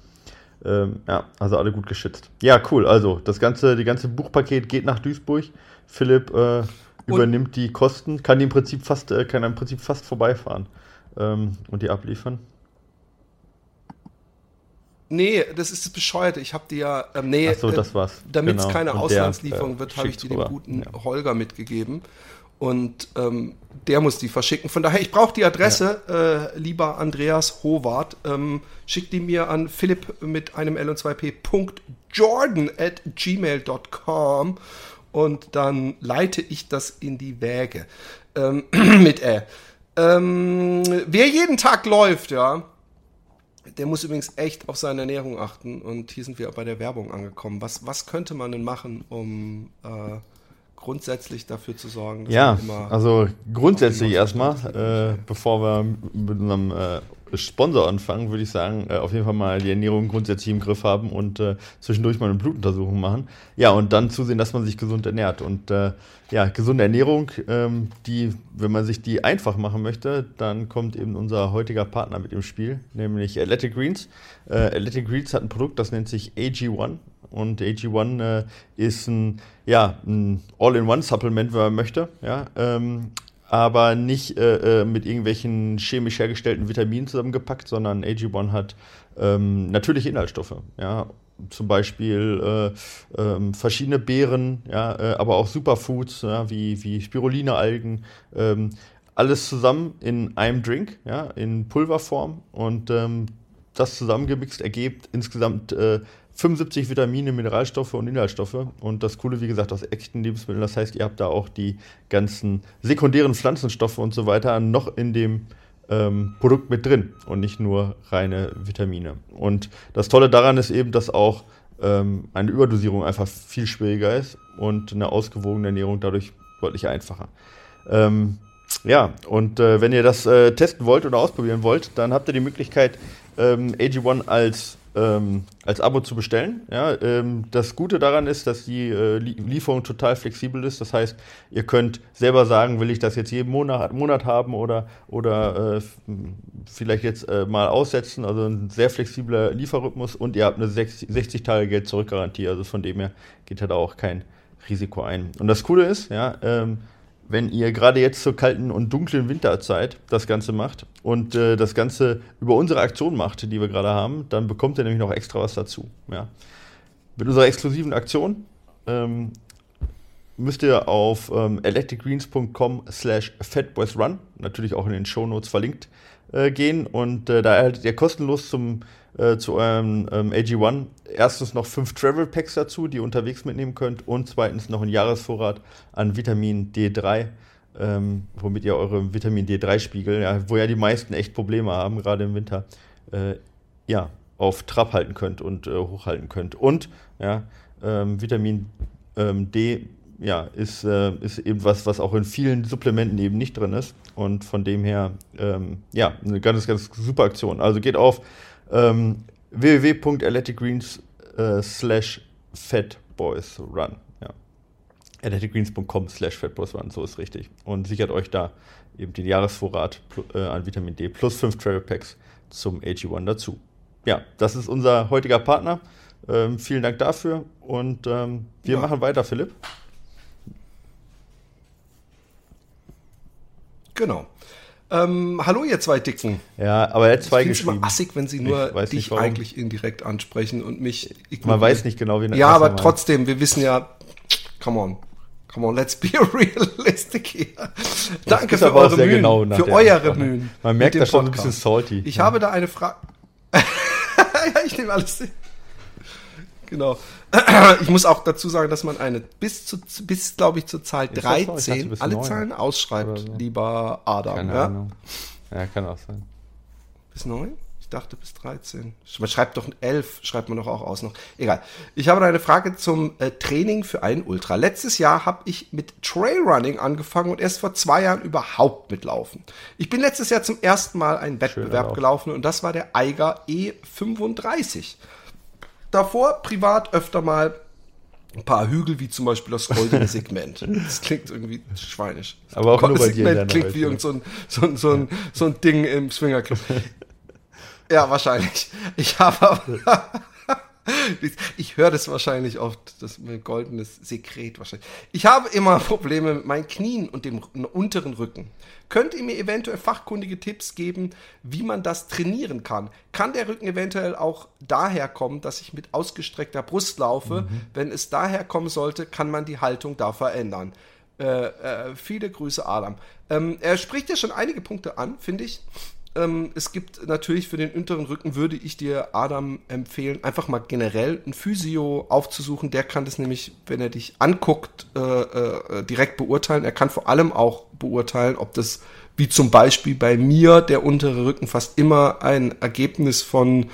Ähm, ja, also alle gut geschützt. Ja, cool. Also, das ganze, die ganze Buchpaket geht nach Duisburg. Philipp äh, übernimmt die Kosten, kann die im Prinzip fast, äh, kann im Prinzip fast vorbeifahren ähm, und die abliefern. Nee, das ist das Bescheuerte. Ich habe dir ja, ähm, nee, Ach so, das war's. Damit es genau. keine Auslandslieferung der, äh, wird, habe ich dir den guten ja. Holger mitgegeben und ähm, der muss die verschicken. Von daher, ich brauche die Adresse, ja. äh, lieber Andreas Howard. Ähm, schick die mir an philipp mit einem L und 2p.jordan at gmail.com und dann leite ich das in die Wäge. Ähm, mit Ä. Ähm, wer jeden Tag läuft, ja, der muss übrigens echt auf seine Ernährung achten. Und hier sind wir bei der Werbung angekommen. Was, was könnte man denn machen, um äh, grundsätzlich dafür zu sorgen, dass ja, also grundsätzlich erstmal, äh, bevor wir mit unserem äh, Sponsor anfangen, würde ich sagen, äh, auf jeden Fall mal die Ernährung grundsätzlich im Griff haben und äh, zwischendurch mal eine Blutuntersuchung machen. Ja, und dann zusehen, dass man sich gesund ernährt. Und äh, ja, gesunde Ernährung, ähm, die, wenn man sich die einfach machen möchte, dann kommt eben unser heutiger Partner mit im Spiel, nämlich Athletic Greens. Äh, Athletic Greens hat ein Produkt, das nennt sich AG1 und AG1 äh, ist ein, ja, ein All-in-One-Supplement, wenn man möchte, ja, ähm, aber nicht äh, äh, mit irgendwelchen chemisch hergestellten Vitaminen zusammengepackt, sondern AG1 hat ähm, natürliche Inhaltsstoffe, ja, zum Beispiel äh, äh, verschiedene Beeren, ja, äh, aber auch Superfoods, ja, wie, wie Spiruline-Algen, ähm, alles zusammen in einem Drink, ja, in Pulverform und ähm, das zusammengemixt ergibt insgesamt äh, 75 Vitamine, Mineralstoffe und Inhaltsstoffe. Und das Coole, wie gesagt, aus echten Lebensmitteln. Das heißt, ihr habt da auch die ganzen sekundären Pflanzenstoffe und so weiter noch in dem ähm, Produkt mit drin und nicht nur reine Vitamine. Und das Tolle daran ist eben, dass auch ähm, eine Überdosierung einfach viel schwieriger ist und eine ausgewogene Ernährung dadurch deutlich einfacher. Ähm, ja, und äh, wenn ihr das äh, testen wollt oder ausprobieren wollt, dann habt ihr die Möglichkeit, ähm, AG1 als, ähm, als Abo zu bestellen. Ja, ähm, das Gute daran ist, dass die äh, Lieferung total flexibel ist. Das heißt, ihr könnt selber sagen, will ich das jetzt jeden Monat, Monat haben oder, oder äh, vielleicht jetzt äh, mal aussetzen. Also ein sehr flexibler Lieferrhythmus und ihr habt eine 60, 60 Tage Geld-Zurück-Garantie. Also von dem her geht halt auch kein Risiko ein. Und das Coole ist, ja, ähm, wenn ihr gerade jetzt zur kalten und dunklen Winterzeit das Ganze macht und äh, das Ganze über unsere Aktion macht, die wir gerade haben, dann bekommt ihr nämlich noch extra was dazu. Ja. Mit unserer exklusiven Aktion ähm, müsst ihr auf ähm, electricgreens.com slash fatboysrun, natürlich auch in den Shownotes verlinkt, äh, gehen und äh, da erhaltet ihr kostenlos zum äh, zu eurem ähm, AG1 erstens noch fünf Travel Packs dazu, die ihr unterwegs mitnehmen könnt und zweitens noch ein Jahresvorrat an Vitamin D3, ähm, womit ihr eure Vitamin D3-Spiegel, ja, wo ja die meisten echt Probleme haben, gerade im Winter, äh, ja, auf Trab halten könnt und äh, hochhalten könnt. Und ja, ähm, Vitamin ähm, D ja, ist, äh, ist eben was, was auch in vielen Supplementen eben nicht drin ist. Und von dem her, ähm, ja, eine ganz, ganz super Aktion. Also geht auf ähm, www.athleticgreens äh, slash fatboysrun. Ja. athleticgreens.com slash fatboysrun, so ist richtig. Und sichert euch da eben den Jahresvorrat äh, an Vitamin D plus 5 Travel Packs zum AG1 dazu. Ja, das ist unser heutiger Partner. Ähm, vielen Dank dafür und ähm, wir ja. machen weiter, Philipp. Genau. Ähm, hallo, ihr zwei Dicken. Ja, aber er hat zwei ich geschrieben. Ich assig, wenn sie nur dich eigentlich indirekt ansprechen und mich ignorieren. Man weiß nicht genau, wie Ja, aber trotzdem, wir wissen ja, come on. Come on, let's be realistic here. Danke für eure Mühen. Genau für eure Mühen. Man merkt da schon ein bisschen salty. Ich ja. habe da eine Frage. ja, ich nehme alles. Genau. Ich muss auch dazu sagen, dass man eine bis zu bis glaube ich zur Zahl Ist 13 alle 9. Zahlen ausschreibt, so. lieber Adam. Keine ja? Ahnung. Ja, kann auch sein. Bis 9? Ich dachte bis 13. Man schreibt doch 11, schreibt man doch auch aus noch. Egal. Ich habe eine Frage zum äh, Training für einen Ultra. Letztes Jahr habe ich mit Trailrunning angefangen und erst vor zwei Jahren überhaupt mitlaufen. Ich bin letztes Jahr zum ersten Mal einen Wettbewerb gelaufen und das war der Eiger E35 davor privat öfter mal ein paar Hügel, wie zum Beispiel das goldene Segment. Das klingt irgendwie schweinisch. Aber auch nur bei Segment dir klingt wie irgend so ein, so, ein, so, ein, so ein Ding im Swingerclub. ja, wahrscheinlich. Ich habe aber ich höre das wahrscheinlich oft, das mein goldenes Sekret wahrscheinlich. Ich habe immer Probleme mit meinen Knien und dem unteren Rücken. Könnt ihr mir eventuell fachkundige Tipps geben, wie man das trainieren kann? Kann der Rücken eventuell auch daher kommen, dass ich mit ausgestreckter Brust laufe? Mhm. Wenn es daher kommen sollte, kann man die Haltung da verändern. Äh, äh, viele Grüße, Adam. Ähm, er spricht ja schon einige Punkte an, finde ich. Ähm, es gibt natürlich für den unteren Rücken, würde ich dir, Adam, empfehlen, einfach mal generell ein Physio aufzusuchen. Der kann das nämlich, wenn er dich anguckt, äh, äh, direkt beurteilen. Er kann vor allem auch beurteilen, ob das, wie zum Beispiel bei mir, der untere Rücken fast immer ein Ergebnis von,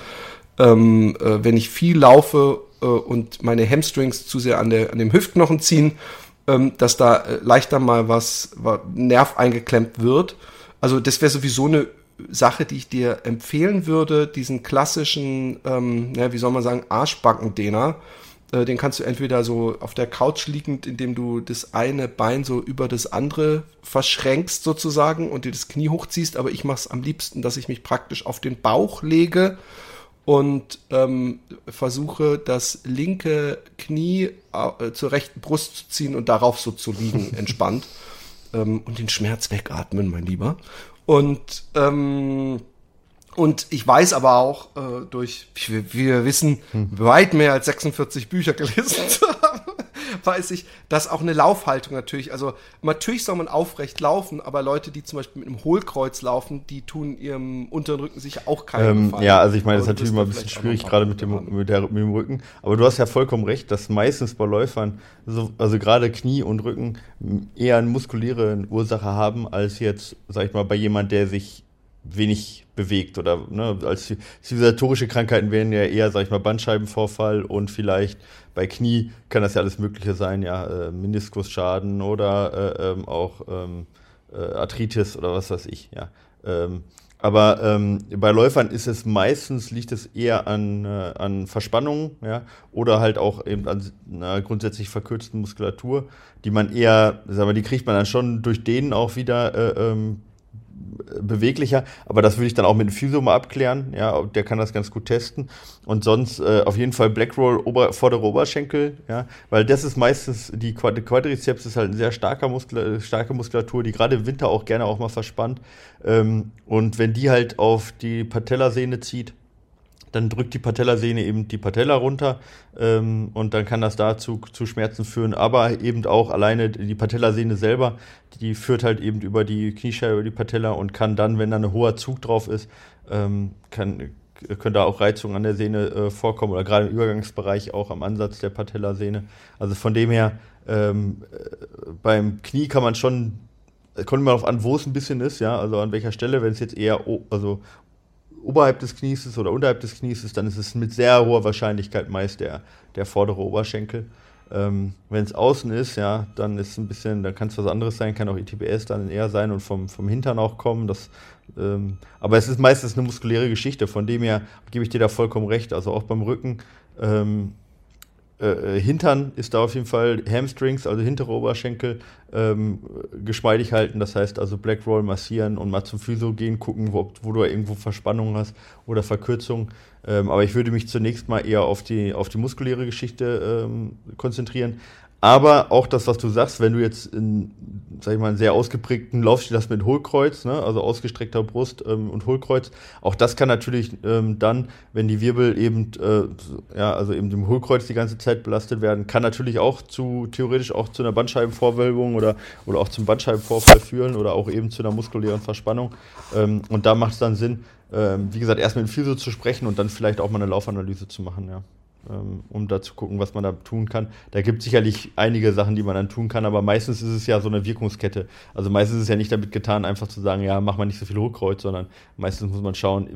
ähm, äh, wenn ich viel laufe äh, und meine Hamstrings zu sehr an, der, an dem Hüftknochen ziehen, ähm, dass da äh, leichter mal was, was Nerv eingeklemmt wird. Also das wäre sowieso eine Sache, die ich dir empfehlen würde, diesen klassischen, ähm, ja, wie soll man sagen, Arschbackendehner. Äh, den kannst du entweder so auf der Couch liegend, indem du das eine Bein so über das andere verschränkst sozusagen und dir das Knie hochziehst, aber ich mache es am liebsten, dass ich mich praktisch auf den Bauch lege und ähm, versuche das linke Knie äh, zur rechten Brust zu ziehen und darauf so zu liegen, entspannt. Ähm, und den Schmerz wegatmen, mein Lieber. Und, ähm, und ich weiß aber auch äh, durch, wie, wir wissen, hm. weit mehr als 46 Bücher gelesen zu weiß ich, dass auch eine Laufhaltung natürlich, also natürlich soll man aufrecht laufen, aber Leute, die zum Beispiel mit einem Hohlkreuz laufen, die tun ihrem unteren Rücken sicher auch keinen ähm, Ja, also ich meine, das ist natürlich mal ein bisschen schwierig, gerade mit dem, mit, der, mit dem Rücken. Aber du hast ja vollkommen recht, dass meistens bei Läufern, so, also gerade Knie und Rücken, eher eine muskuläre Ursache haben, als jetzt, sag ich mal, bei jemand, der sich wenig bewegt oder ne, als zivilisatorische Krankheiten wären ja eher, sag ich mal, Bandscheibenvorfall und vielleicht bei Knie kann das ja alles Mögliche sein, ja, äh, Meniskusschaden oder äh, ähm, auch ähm, äh, Arthritis oder was weiß ich, ja. Ähm, aber ähm, bei Läufern ist es meistens, liegt es eher an, äh, an Verspannungen, ja, oder halt auch eben an einer grundsätzlich verkürzten Muskulatur, die man eher, sagen wir, die kriegt man dann schon durch denen auch wieder äh, ähm, beweglicher, aber das würde ich dann auch mit dem Physio mal abklären, ja, der kann das ganz gut testen. Und sonst äh, auf jeden Fall Blackroll Ober, vordere Oberschenkel, ja, weil das ist meistens, die Quadrizeps ist halt eine sehr starke, Muskula starke Muskulatur, die gerade im Winter auch gerne auch mal verspannt. Ähm, und wenn die halt auf die Patellasehne zieht, dann drückt die Patellasehne eben die Patella runter ähm, und dann kann das dazu zu Schmerzen führen. Aber eben auch alleine die Patellasehne selber, die führt halt eben über die Kniescheibe, über die Patella und kann dann, wenn da ein hoher Zug drauf ist, ähm, kann, können da auch Reizungen an der Sehne äh, vorkommen oder gerade im Übergangsbereich auch am Ansatz der Patellasehne. Also von dem her, ähm, äh, beim Knie kann man schon kommt immer darauf an, wo es ein bisschen ist, ja, also an welcher Stelle, wenn es jetzt eher also oberhalb des Knies ist oder unterhalb des Knies ist, dann ist es mit sehr hoher Wahrscheinlichkeit meist der, der vordere Oberschenkel. Ähm, Wenn es außen ist, ja, dann ist ein bisschen, dann kann es was anderes sein, kann auch ITBS dann eher sein und vom, vom Hintern auch kommen. Das, ähm, aber es ist meistens eine muskuläre Geschichte, von dem her gebe ich dir da vollkommen recht. Also auch beim Rücken ähm, äh, äh, Hintern ist da auf jeden Fall Hamstrings, also hintere Oberschenkel, ähm, geschmeidig halten. Das heißt also Black Roll massieren und mal zum Physio gehen, gucken, wo, wo du irgendwo Verspannungen hast oder Verkürzungen. Ähm, aber ich würde mich zunächst mal eher auf die, auf die muskuläre Geschichte ähm, konzentrieren. Aber auch das, was du sagst, wenn du jetzt in, sag ich mal, einen sehr ausgeprägten Laufstil hast mit Hohlkreuz, ne, also ausgestreckter Brust ähm, und Hohlkreuz, auch das kann natürlich ähm, dann, wenn die Wirbel eben, äh, ja, also eben dem Hohlkreuz die ganze Zeit belastet werden, kann natürlich auch zu, theoretisch auch zu einer Bandscheibenvorwölbung oder, oder auch zum Bandscheibenvorfall führen oder auch eben zu einer muskulären Verspannung. Ähm, und da macht es dann Sinn, ähm, wie gesagt, erst mit dem Physio zu sprechen und dann vielleicht auch mal eine Laufanalyse zu machen, ja. Ähm, um da zu gucken, was man da tun kann. Da gibt es sicherlich einige Sachen, die man dann tun kann, aber meistens ist es ja so eine Wirkungskette. Also meistens ist es ja nicht damit getan, einfach zu sagen, ja, mach mal nicht so viel Rückkreuz, sondern meistens muss man schauen,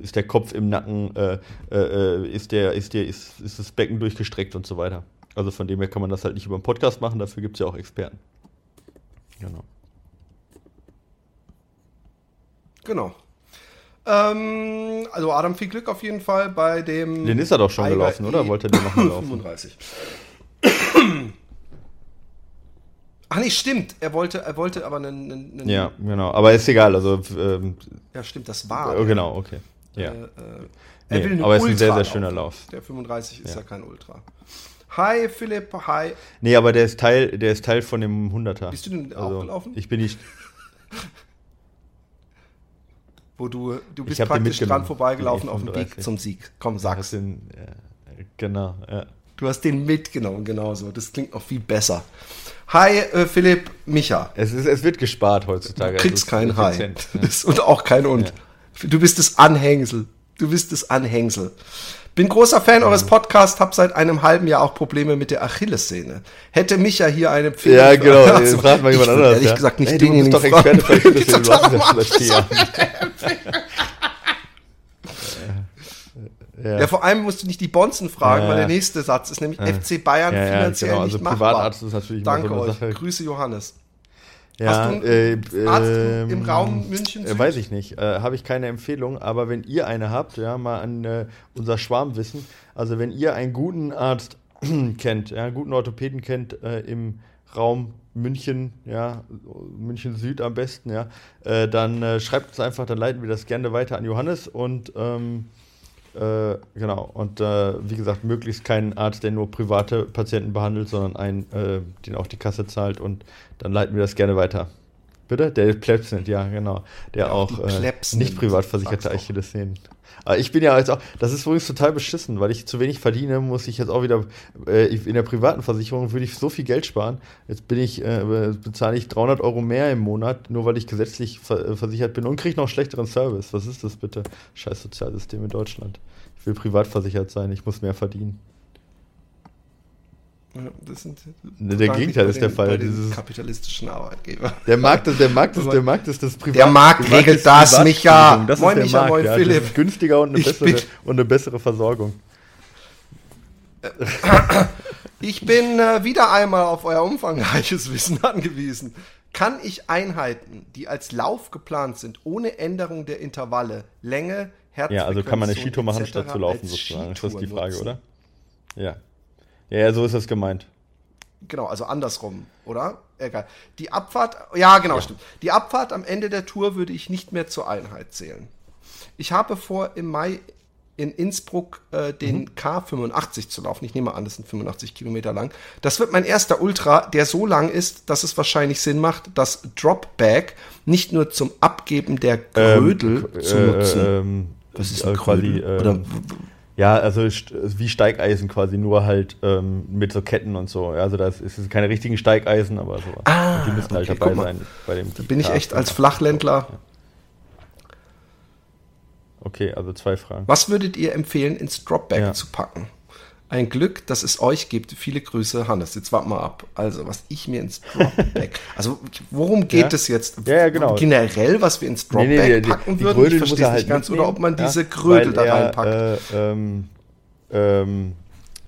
ist der Kopf im Nacken, äh, äh, ist, der, ist, der, ist, ist das Becken durchgestreckt und so weiter. Also von dem her kann man das halt nicht über einen Podcast machen, dafür gibt es ja auch Experten. Genau. Genau. Ähm, also Adam, viel Glück auf jeden Fall bei dem. Den ist er doch schon gelaufen, oder? Wollte er den nochmal laufen? 35. Ach nee, stimmt. Er wollte, er wollte aber einen. einen ja, genau. Aber ist egal. Also, ähm, ja, stimmt, das war. Äh, genau, okay. Ja. Äh, äh, er nee, will aber es ist ein sehr, sehr schöner Lauf. Der 35 ist ja, ja kein Ultra. Hi Philipp, hi. Nee, aber der ist Teil, der ist Teil von dem 100er. Bist du denn also, auch gelaufen? Ich bin nicht. wo du, du bist praktisch dran vorbeigelaufen auf dem Weg zum Sieg. Komm, sag's. Den, ja, genau, ja. Du hast den mitgenommen, genau so. Das klingt noch viel besser. Hi, äh, Philipp, Micha. Es, ist, es wird gespart heutzutage. Du kriegst kein Hi. Ja. und auch kein Und. Ja. Du bist das Anhängsel. Du bist das Anhängsel. Bin großer Fan eures Podcasts, hab seit einem halben Jahr auch Probleme mit der Achillessehne. Hätte mich ja hier eine Pflege. Ja, genau, also, fragt mal jemand anderes. Ehrlich ja. gesagt nicht Ey, den du bist doch Experte für Achillessehne, du hast. Ja. ja. vor allem musst du nicht die Bonzen fragen, ja, weil der nächste Satz ist nämlich FC Bayern finanziell genau. also nicht machbar. Privatarzt ist natürlich Danke so euch. Sache. Grüße Johannes. Ja, Hast du einen äh, Arzt äh, im Raum München? Äh, weiß ich nicht. Äh, Habe ich keine Empfehlung. Aber wenn ihr eine habt, ja, mal an äh, unser Schwarmwissen. Also wenn ihr einen guten Arzt kennt, ja, einen guten Orthopäden kennt äh, im Raum München, ja, München Süd am besten, ja, äh, dann schreibt uns einfach, dann leiten wir das gerne weiter an Johannes und ähm, äh, genau. Und äh, wie gesagt, möglichst keinen Arzt, der nur private Patienten behandelt, sondern einen, äh, den auch die Kasse zahlt. Und dann leiten wir das gerne weiter. Bitte? Der Plebsnet, ja, genau. Der ja, auch äh, nicht privat versicherte Achillessehnen. Aber ich bin ja jetzt auch, das ist übrigens total beschissen, weil ich zu wenig verdiene, muss ich jetzt auch wieder, äh, in der privaten Versicherung würde ich so viel Geld sparen. Jetzt bin ich, äh, bezahle ich 300 Euro mehr im Monat, nur weil ich gesetzlich ver versichert bin und kriege noch schlechteren Service. Was ist das bitte? Scheiß Sozialsystem in Deutschland. Ich will privat versichert sein, ich muss mehr verdienen. Das sind ne, der Gegenteil ist der Fall. Dieses kapitalistischen Arbeitgeber. Der Markt ist, der Markt ist, der Markt ist das Privat. Der Markt regelt das, Micha. Das moin, Micha, Markt, moin, ja, Philipp. ist günstiger und eine, bessere, und eine bessere Versorgung. Ich bin äh, wieder einmal auf euer umfangreiches Wissen angewiesen. Kann ich Einheiten, die als Lauf geplant sind, ohne Änderung der Intervalle, Länge, Herzfrequenz Ja, also kann man eine Skitour machen, statt zu laufen sozusagen. Das ist die Frage, nutzen? oder? Ja. Ja, so ist das gemeint. Genau, also andersrum, oder? Egal. Die Abfahrt, ja, genau, ja. stimmt. Die Abfahrt am Ende der Tour würde ich nicht mehr zur Einheit zählen. Ich habe vor, im Mai in Innsbruck äh, den mhm. K85 zu laufen. Ich nehme an, das sind 85 Kilometer lang. Das wird mein erster Ultra, der so lang ist, dass es wahrscheinlich Sinn macht, das Dropback nicht nur zum Abgeben der Grödel ähm, zu nutzen. Äh, ähm, Was ist ein quasi, Grödel? Oder, ähm, ja, also wie Steigeisen quasi, nur halt ähm, mit so Ketten und so. Also das ist keine richtigen Steigeisen, aber so. Ah, die müssen halt okay, dabei sein bei dem. Da bin ich echt als Flachländler. Ja Okay, also zwei Fragen. Was würdet ihr empfehlen, ins Dropback ja. zu packen? Ein Glück, dass es euch gibt. Viele Grüße, Hannes. Jetzt warten wir ab. Also, was ich mir ins Dropback. also, worum geht ja. es jetzt? Ja, ja, genau. Generell, was wir ins Dropback nee, nee, nee, packen die, würden? Die ich verstehe halt nicht ganz. Oder ob man diese Grödel da reinpackt. Äh, ähm, ähm,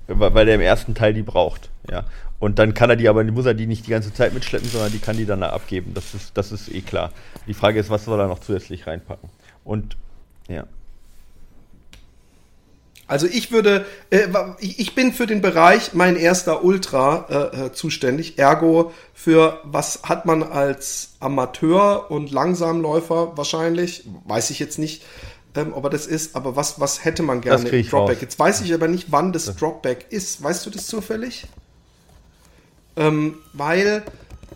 weil er im ersten Teil die braucht. Ja. Und dann kann er die aber, muss er die nicht die ganze Zeit mitschleppen, sondern die kann die dann abgeben. Das ist, das ist eh klar. Die Frage ist, was soll er noch zusätzlich reinpacken? Und ja. Also ich würde, äh, ich bin für den Bereich mein erster Ultra äh, äh, zuständig. Ergo für was hat man als Amateur und Langsamläufer wahrscheinlich, weiß ich jetzt nicht, ähm, ob er das ist, aber was, was hätte man gerne im Dropback? Raus. Jetzt weiß ich aber nicht, wann das Dropback ist. Weißt du das zufällig? Ähm, weil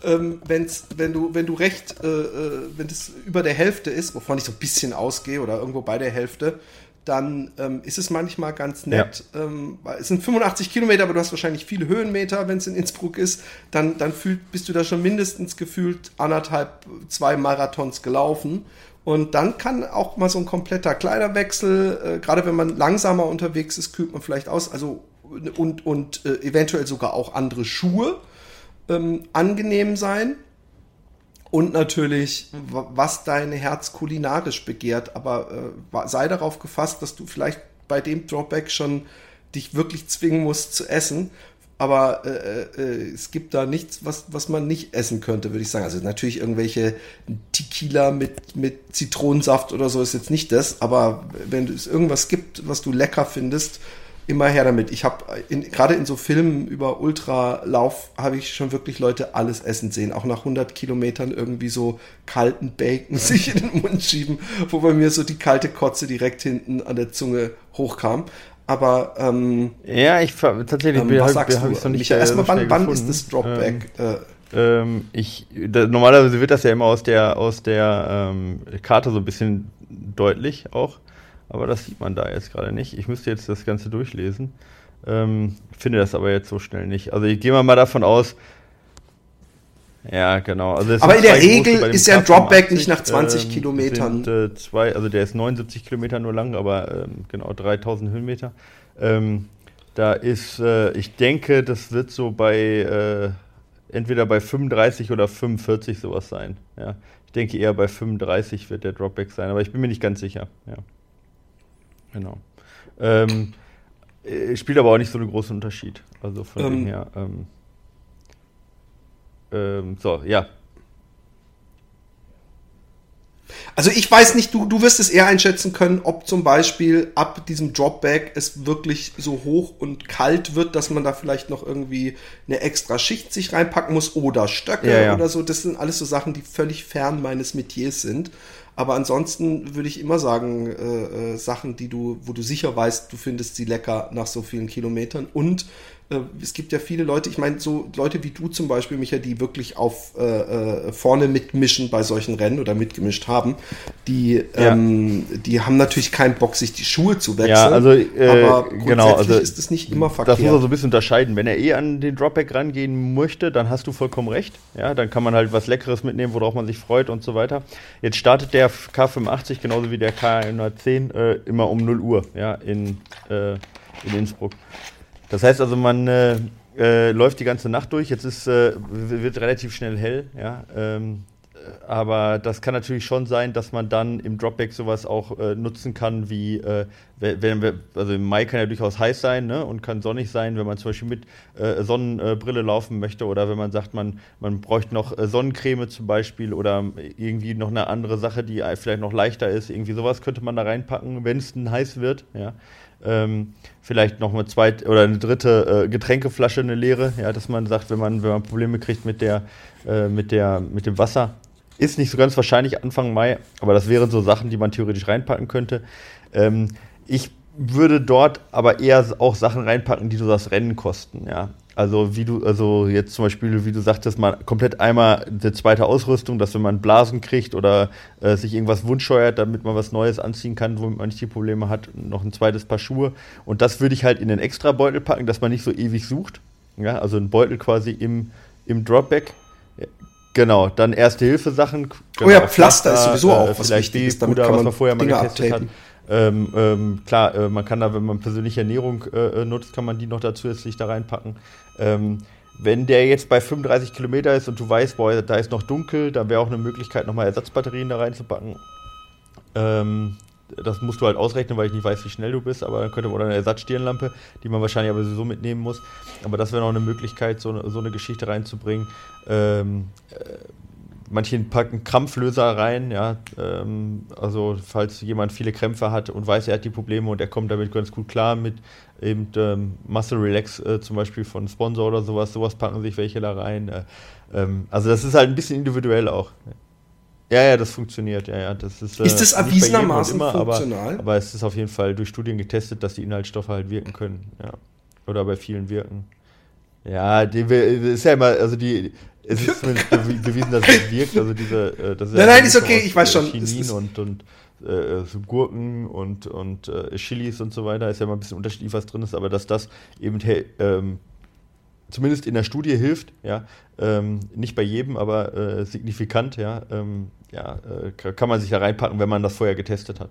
ähm, wenn's, wenn du, wenn du recht, äh, äh, wenn das über der Hälfte ist, wovon ich so ein bisschen ausgehe oder irgendwo bei der Hälfte, dann ähm, ist es manchmal ganz nett. Ja. Ähm, es sind 85 Kilometer, aber du hast wahrscheinlich viele Höhenmeter, wenn es in Innsbruck ist. Dann, dann fühlt, bist du da schon mindestens gefühlt anderthalb, zwei Marathons gelaufen. Und dann kann auch mal so ein kompletter Kleiderwechsel, äh, gerade wenn man langsamer unterwegs ist, kühlt man vielleicht aus. Also und, und äh, eventuell sogar auch andere Schuhe ähm, angenehm sein und natürlich, was dein Herz kulinarisch begehrt. Aber äh, sei darauf gefasst, dass du vielleicht bei dem Dropback schon dich wirklich zwingen musst zu essen. Aber äh, äh, es gibt da nichts, was, was man nicht essen könnte, würde ich sagen. Also natürlich irgendwelche Tequila mit, mit Zitronensaft oder so ist jetzt nicht das. Aber wenn es irgendwas gibt, was du lecker findest, immer her damit. Ich habe gerade in so Filmen über Ultralauf habe ich schon wirklich Leute alles essen sehen, auch nach 100 Kilometern irgendwie so kalten Bacon sich in den Mund schieben, wo bei mir so die kalte Kotze direkt hinten an der Zunge hochkam. Aber ähm, ja, ich tatsächlich ähm, was sagst hab, du? Hab nicht Michael, erstmal, wann, wann ist das Dropback? Ähm, äh, ähm, ich, da, normalerweise wird das ja immer aus der aus der ähm, Karte so ein bisschen deutlich auch. Aber das sieht man da jetzt gerade nicht. Ich müsste jetzt das Ganze durchlesen. Ähm, finde das aber jetzt so schnell nicht. Also ich gehe mal, davon aus. Ja, genau. Also aber in der Regel ist ja ein Dropback 80, nicht nach 20 ähm, Kilometern. Sind, äh, zwei, also der ist 79 Kilometer nur lang, aber ähm, genau 3000 Höhenmeter. Ähm, da ist, äh, ich denke, das wird so bei äh, entweder bei 35 oder 45 sowas sein. Ja. Ich denke eher bei 35 wird der Dropback sein, aber ich bin mir nicht ganz sicher. Ja. Genau. Ähm, äh, spielt aber auch nicht so einen großen Unterschied. Also von ähm, dem her. Ähm, ähm, so, ja. Also ich weiß nicht, du, du wirst es eher einschätzen können, ob zum Beispiel ab diesem Dropback es wirklich so hoch und kalt wird, dass man da vielleicht noch irgendwie eine extra Schicht sich reinpacken muss oder Stöcke ja, ja. oder so. Das sind alles so Sachen, die völlig fern meines Metiers sind. Aber ansonsten würde ich immer sagen, äh, äh, Sachen, die du, wo du sicher weißt, du findest sie lecker nach so vielen Kilometern. Und äh, es gibt ja viele Leute, ich meine, so Leute wie du zum Beispiel, Micha, die wirklich auf äh, äh, vorne mitmischen bei solchen Rennen oder mitgemischt haben, die, ja. ähm, die haben natürlich keinen Bock, sich die Schuhe zu wechseln. Ja, also, äh, aber genau, also ist es nicht immer verkehrt. Das muss man so ein bisschen unterscheiden. Wenn er eh an den Dropback rangehen möchte, dann hast du vollkommen recht. Ja, dann kann man halt was Leckeres mitnehmen, worauf man sich freut und so weiter. Jetzt startet der K85 genauso wie der K110 äh, immer um 0 Uhr, ja, in, äh, in Innsbruck. Das heißt also, man, äh, äh, läuft die ganze Nacht durch. Jetzt ist, äh, wird relativ schnell hell, ja. Ähm, aber das kann natürlich schon sein, dass man dann im Dropback sowas auch äh, nutzen kann, wie äh, wenn also im Mai kann ja durchaus heiß sein ne, und kann sonnig sein, wenn man zum Beispiel mit äh, Sonnenbrille laufen möchte oder wenn man sagt, man, man bräuchte noch äh, Sonnencreme zum Beispiel oder irgendwie noch eine andere Sache, die vielleicht noch leichter ist. Irgendwie sowas könnte man da reinpacken, wenn es heiß wird. Ja. Ähm, vielleicht noch eine zweite oder eine dritte äh, Getränkeflasche, eine leere, ja, dass man sagt, wenn man, wenn man Probleme kriegt mit der, äh, mit der, mit dem Wasser, ist nicht so ganz wahrscheinlich Anfang Mai, aber das wären so Sachen, die man theoretisch reinpacken könnte. Ähm, ich würde dort aber eher auch Sachen reinpacken, die so das Rennen kosten, ja. Also wie du, also jetzt zum Beispiel, wie du sagtest, mal komplett einmal eine zweite Ausrüstung, dass wenn man Blasen kriegt oder äh, sich irgendwas wundscheuert, damit man was Neues anziehen kann, womit man nicht die Probleme hat, noch ein zweites Paar Schuhe. Und das würde ich halt in den Extra-Beutel packen, dass man nicht so ewig sucht. Ja, also ein Beutel quasi im, im Dropback. Genau, dann Erste-Hilfe-Sachen. Genau, oh ja, Pflaster, Pflaster ist sowieso auch äh, was wichtig damit kann man was man vorher Dinge mal getestet hat. Ähm, ähm, klar, äh, man kann da, wenn man persönliche Ernährung äh, äh, nutzt, kann man die noch dazu zusätzlich da reinpacken. Ähm, wenn der jetzt bei 35 Kilometer ist und du weißt, boah, da ist noch dunkel, dann wäre auch eine Möglichkeit, nochmal Ersatzbatterien da reinzupacken. Ähm, das musst du halt ausrechnen, weil ich nicht weiß, wie schnell du bist, aber dann könnte man eine Ersatzstirnlampe, die man wahrscheinlich aber sowieso mitnehmen muss. Aber das wäre noch eine Möglichkeit, so, so eine Geschichte reinzubringen. Ähm, äh, manche packen Krampflöser rein, ja. Ähm, also falls jemand viele Krämpfe hat und weiß, er hat die Probleme und er kommt damit ganz gut klar mit eben ähm, Muscle Relax äh, zum Beispiel von Sponsor oder sowas, sowas packen sich welche da rein. Äh, ähm, also das ist halt ein bisschen individuell auch. Ja, ja, das funktioniert, ja, ja. Das ist, äh, ist das erwiesenermaßen immer, funktional? Aber, aber es ist auf jeden Fall durch Studien getestet, dass die Inhaltsstoffe halt wirken können, ja. Oder bei vielen wirken. Ja, die, ist ja immer, also die, es ist bewiesen, dass es wirkt. Also diese, äh, das ist nein, ja nein, ist okay, ich weiß schon. Chinin und, und äh, so Gurken und, und äh, Chilis und so weiter, ist ja mal ein bisschen unterschiedlich, was drin ist, aber dass das eben ähm, zumindest in der Studie hilft, ja, ähm, nicht bei jedem, aber äh, signifikant, ja, ähm, ja äh, kann man sich ja reinpacken, wenn man das vorher getestet hat.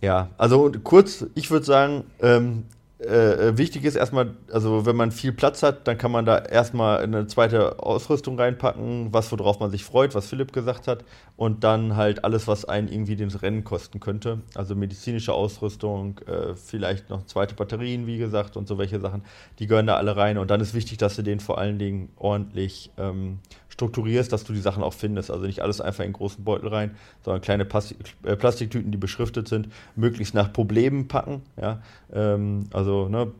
Ja, also kurz, ich würde sagen, ähm, äh, äh, wichtig ist erstmal, also wenn man viel Platz hat, dann kann man da erstmal eine zweite Ausrüstung reinpacken, was worauf man sich freut, was Philipp gesagt hat, und dann halt alles, was einen irgendwie den Rennen kosten könnte. Also medizinische Ausrüstung, äh, vielleicht noch zweite Batterien, wie gesagt, und so welche Sachen, die gehören da alle rein. Und dann ist wichtig, dass du den vor allen Dingen ordentlich ähm, strukturierst, dass du die Sachen auch findest. Also nicht alles einfach in großen Beutel rein, sondern kleine äh, Plastiktüten, die beschriftet sind, möglichst nach Problemen packen. Ja? Ähm, also ne,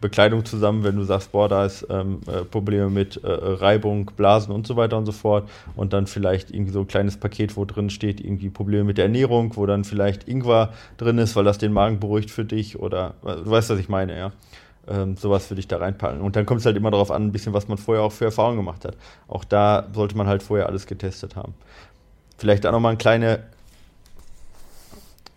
Bekleidung zusammen, wenn du sagst, boah, da ist ähm, äh, Probleme mit äh, Reibung, Blasen und so weiter und so fort. Und dann vielleicht irgendwie so ein kleines Paket, wo drin steht, irgendwie Probleme mit der Ernährung, wo dann vielleicht Ingwer drin ist, weil das den Magen beruhigt für dich oder äh, du weißt, was ich meine, ja. Ähm, sowas würde ich da reinpacken. Und dann kommt es halt immer darauf an, ein bisschen, was man vorher auch für Erfahrungen gemacht hat. Auch da sollte man halt vorher alles getestet haben. Vielleicht auch nochmal eine kleine.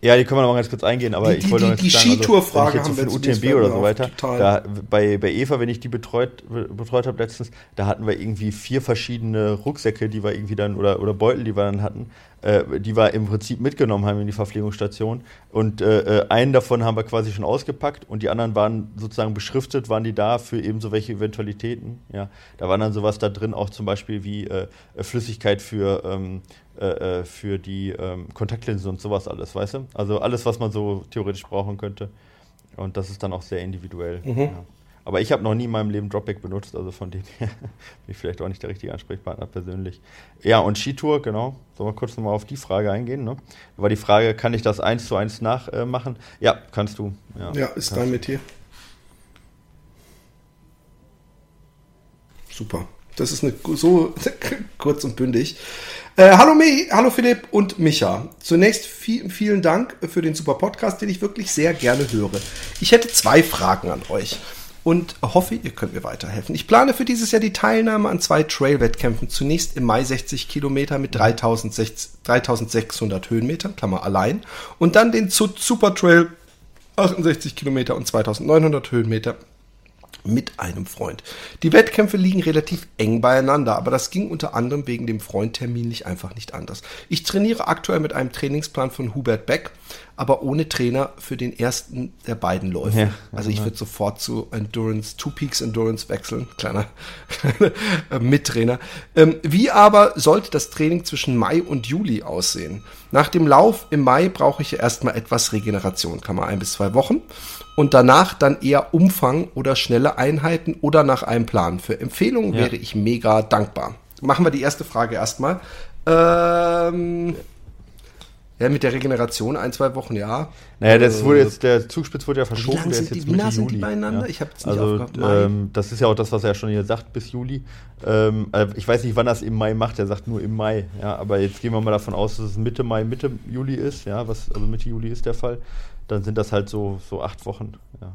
Ja, die können wir noch mal ganz kurz eingehen, aber die, ich wollte die, noch die Skitour-Frage also, wenn ich jetzt so UTMB oder so weiter, da, bei, bei Eva, wenn ich die betreut, betreut habe letztens, da hatten wir irgendwie vier verschiedene Rucksäcke, die wir irgendwie dann, oder, oder Beutel, die wir dann hatten, äh, die wir im Prinzip mitgenommen haben in die Verpflegungsstation. Und äh, äh, einen davon haben wir quasi schon ausgepackt und die anderen waren sozusagen beschriftet, waren die da für eben so welche Eventualitäten. Ja, da war dann sowas da drin, auch zum Beispiel wie äh, äh Flüssigkeit für, ähm, äh, für die ähm, Kontaktlinsen und sowas alles, weißt du? Also alles, was man so theoretisch brauchen könnte. Und das ist dann auch sehr individuell. Mhm. Ja. Aber ich habe noch nie in meinem Leben Dropback benutzt, also von dem her bin ich vielleicht auch nicht der richtige Ansprechpartner persönlich. Ja, und Skitour, genau. Sollen wir kurz nochmal auf die Frage eingehen? Ne? War die Frage, kann ich das eins zu eins nachmachen? Äh, ja, kannst du. Ja, ja ist dein Metier. Super. Das ist eine, so kurz und bündig. Äh, hallo, Me hallo Philipp und Micha. Zunächst viel, vielen Dank für den super Podcast, den ich wirklich sehr gerne höre. Ich hätte zwei Fragen an euch und hoffe, ihr könnt mir weiterhelfen. Ich plane für dieses Jahr die Teilnahme an zwei Trail-Wettkämpfen. Zunächst im Mai 60 Kilometer mit 3600 Höhenmetern, Klammer allein, und dann den Super Trail 68 Kilometer und 2900 Höhenmeter mit einem Freund. Die Wettkämpfe liegen relativ eng beieinander, aber das ging unter anderem wegen dem Freundtermin nicht einfach nicht anders. Ich trainiere aktuell mit einem Trainingsplan von Hubert Beck, aber ohne Trainer für den ersten der beiden Läufe. Ja, also ich würde sofort zu Endurance, Two Peaks Endurance wechseln, kleiner Mittrainer. Ähm, wie aber sollte das Training zwischen Mai und Juli aussehen? Nach dem Lauf im Mai brauche ich erstmal etwas Regeneration, kann man ein bis zwei Wochen und danach dann eher Umfang oder schnelle Einheiten oder nach einem Plan. Für Empfehlungen ja. wäre ich mega dankbar. Machen wir die erste Frage erstmal. Ähm, ja, mit der Regeneration ein, zwei Wochen, ja. Naja, das wurde jetzt, der Zugspitz wurde ja verschoben. Wie lang sind, die, wie nah sind die beieinander? Ja. Ich habe also, ähm, das ist ja auch das, was er schon hier sagt, bis Juli. Ähm, äh, ich weiß nicht, wann er es im Mai macht. Er sagt nur im Mai. Ja, aber jetzt gehen wir mal davon aus, dass es Mitte Mai, Mitte Juli ist. Ja, was, also Mitte Juli ist der Fall dann sind das halt so, so acht Wochen. Ja.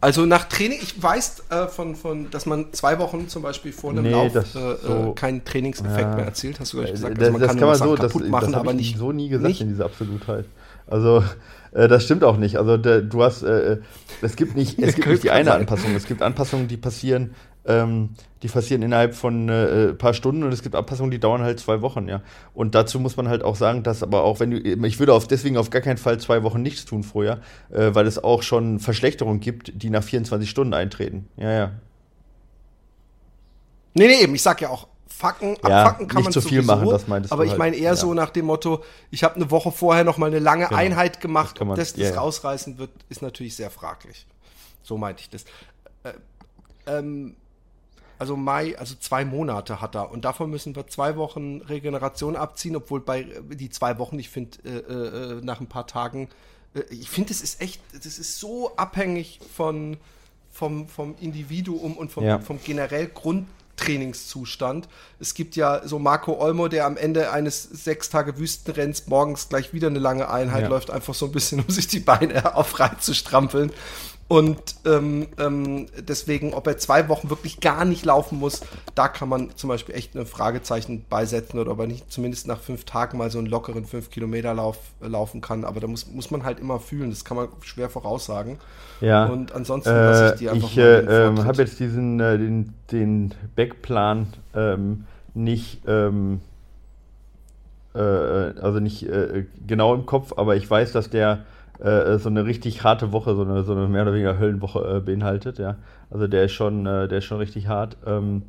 Also nach Training, ich weiß äh, von, von, dass man zwei Wochen zum Beispiel vor einem nee, Lauf äh, so, keinen Trainingseffekt ja, mehr erzielt, hast du gleich gesagt. Also man das kann, kann man so, kaputt das, machen, das aber nicht so nie gesagt nicht? in dieser Absolutheit. Also äh, das stimmt auch nicht. Also der, du hast, äh, äh es gibt nicht, es gibt nicht die eine Anpassung. Es gibt Anpassungen, die passieren ähm, die passieren innerhalb von äh, paar Stunden und es gibt Anpassungen, die dauern halt zwei Wochen, ja. Und dazu muss man halt auch sagen, dass aber auch wenn du, ich würde auf, deswegen auf gar keinen Fall zwei Wochen nichts tun vorher, äh, weil es auch schon Verschlechterungen gibt, die nach 24 Stunden eintreten. Ja, ja. Nee, nee, eben, ich sag ja auch, Facken, ja, abfacken kann man zu viel sowieso, machen, das meintest Aber ich halt. meine eher ja. so nach dem Motto, ich habe eine Woche vorher noch mal eine lange genau. Einheit gemacht, das man, ob das, das ja, rausreißen wird, ist natürlich sehr fraglich. So meinte ich das. Äh, ähm, also Mai, also zwei Monate hat er. Und davon müssen wir zwei Wochen Regeneration abziehen, obwohl bei die zwei Wochen, ich finde, äh, äh, nach ein paar Tagen, äh, ich finde, das ist echt, das ist so abhängig von, vom, vom Individuum und vom, ja. vom generell Grundtrainingszustand. Es gibt ja so Marco Olmo, der am Ende eines sechs Tage Wüstenrenns morgens gleich wieder eine lange Einheit ja. läuft, einfach so ein bisschen, um sich die Beine auf Reiz zu strampeln. Und ähm, ähm, deswegen, ob er zwei Wochen wirklich gar nicht laufen muss, da kann man zum Beispiel echt ein Fragezeichen beisetzen oder ob er nicht zumindest nach fünf Tagen mal so einen lockeren fünf Kilometer Lauf äh, laufen kann. Aber da muss, muss man halt immer fühlen. Das kann man schwer voraussagen. Ja. Und ansonsten äh, lasse ich die einfach Ich äh, ähm, habe jetzt diesen äh, den, den Backplan ähm, nicht ähm, äh, also nicht äh, genau im Kopf, aber ich weiß, dass der äh, so eine richtig harte Woche, so eine, so eine mehr oder weniger Höllenwoche äh, beinhaltet, ja. Also der ist schon, äh, der ist schon richtig hart. Ähm,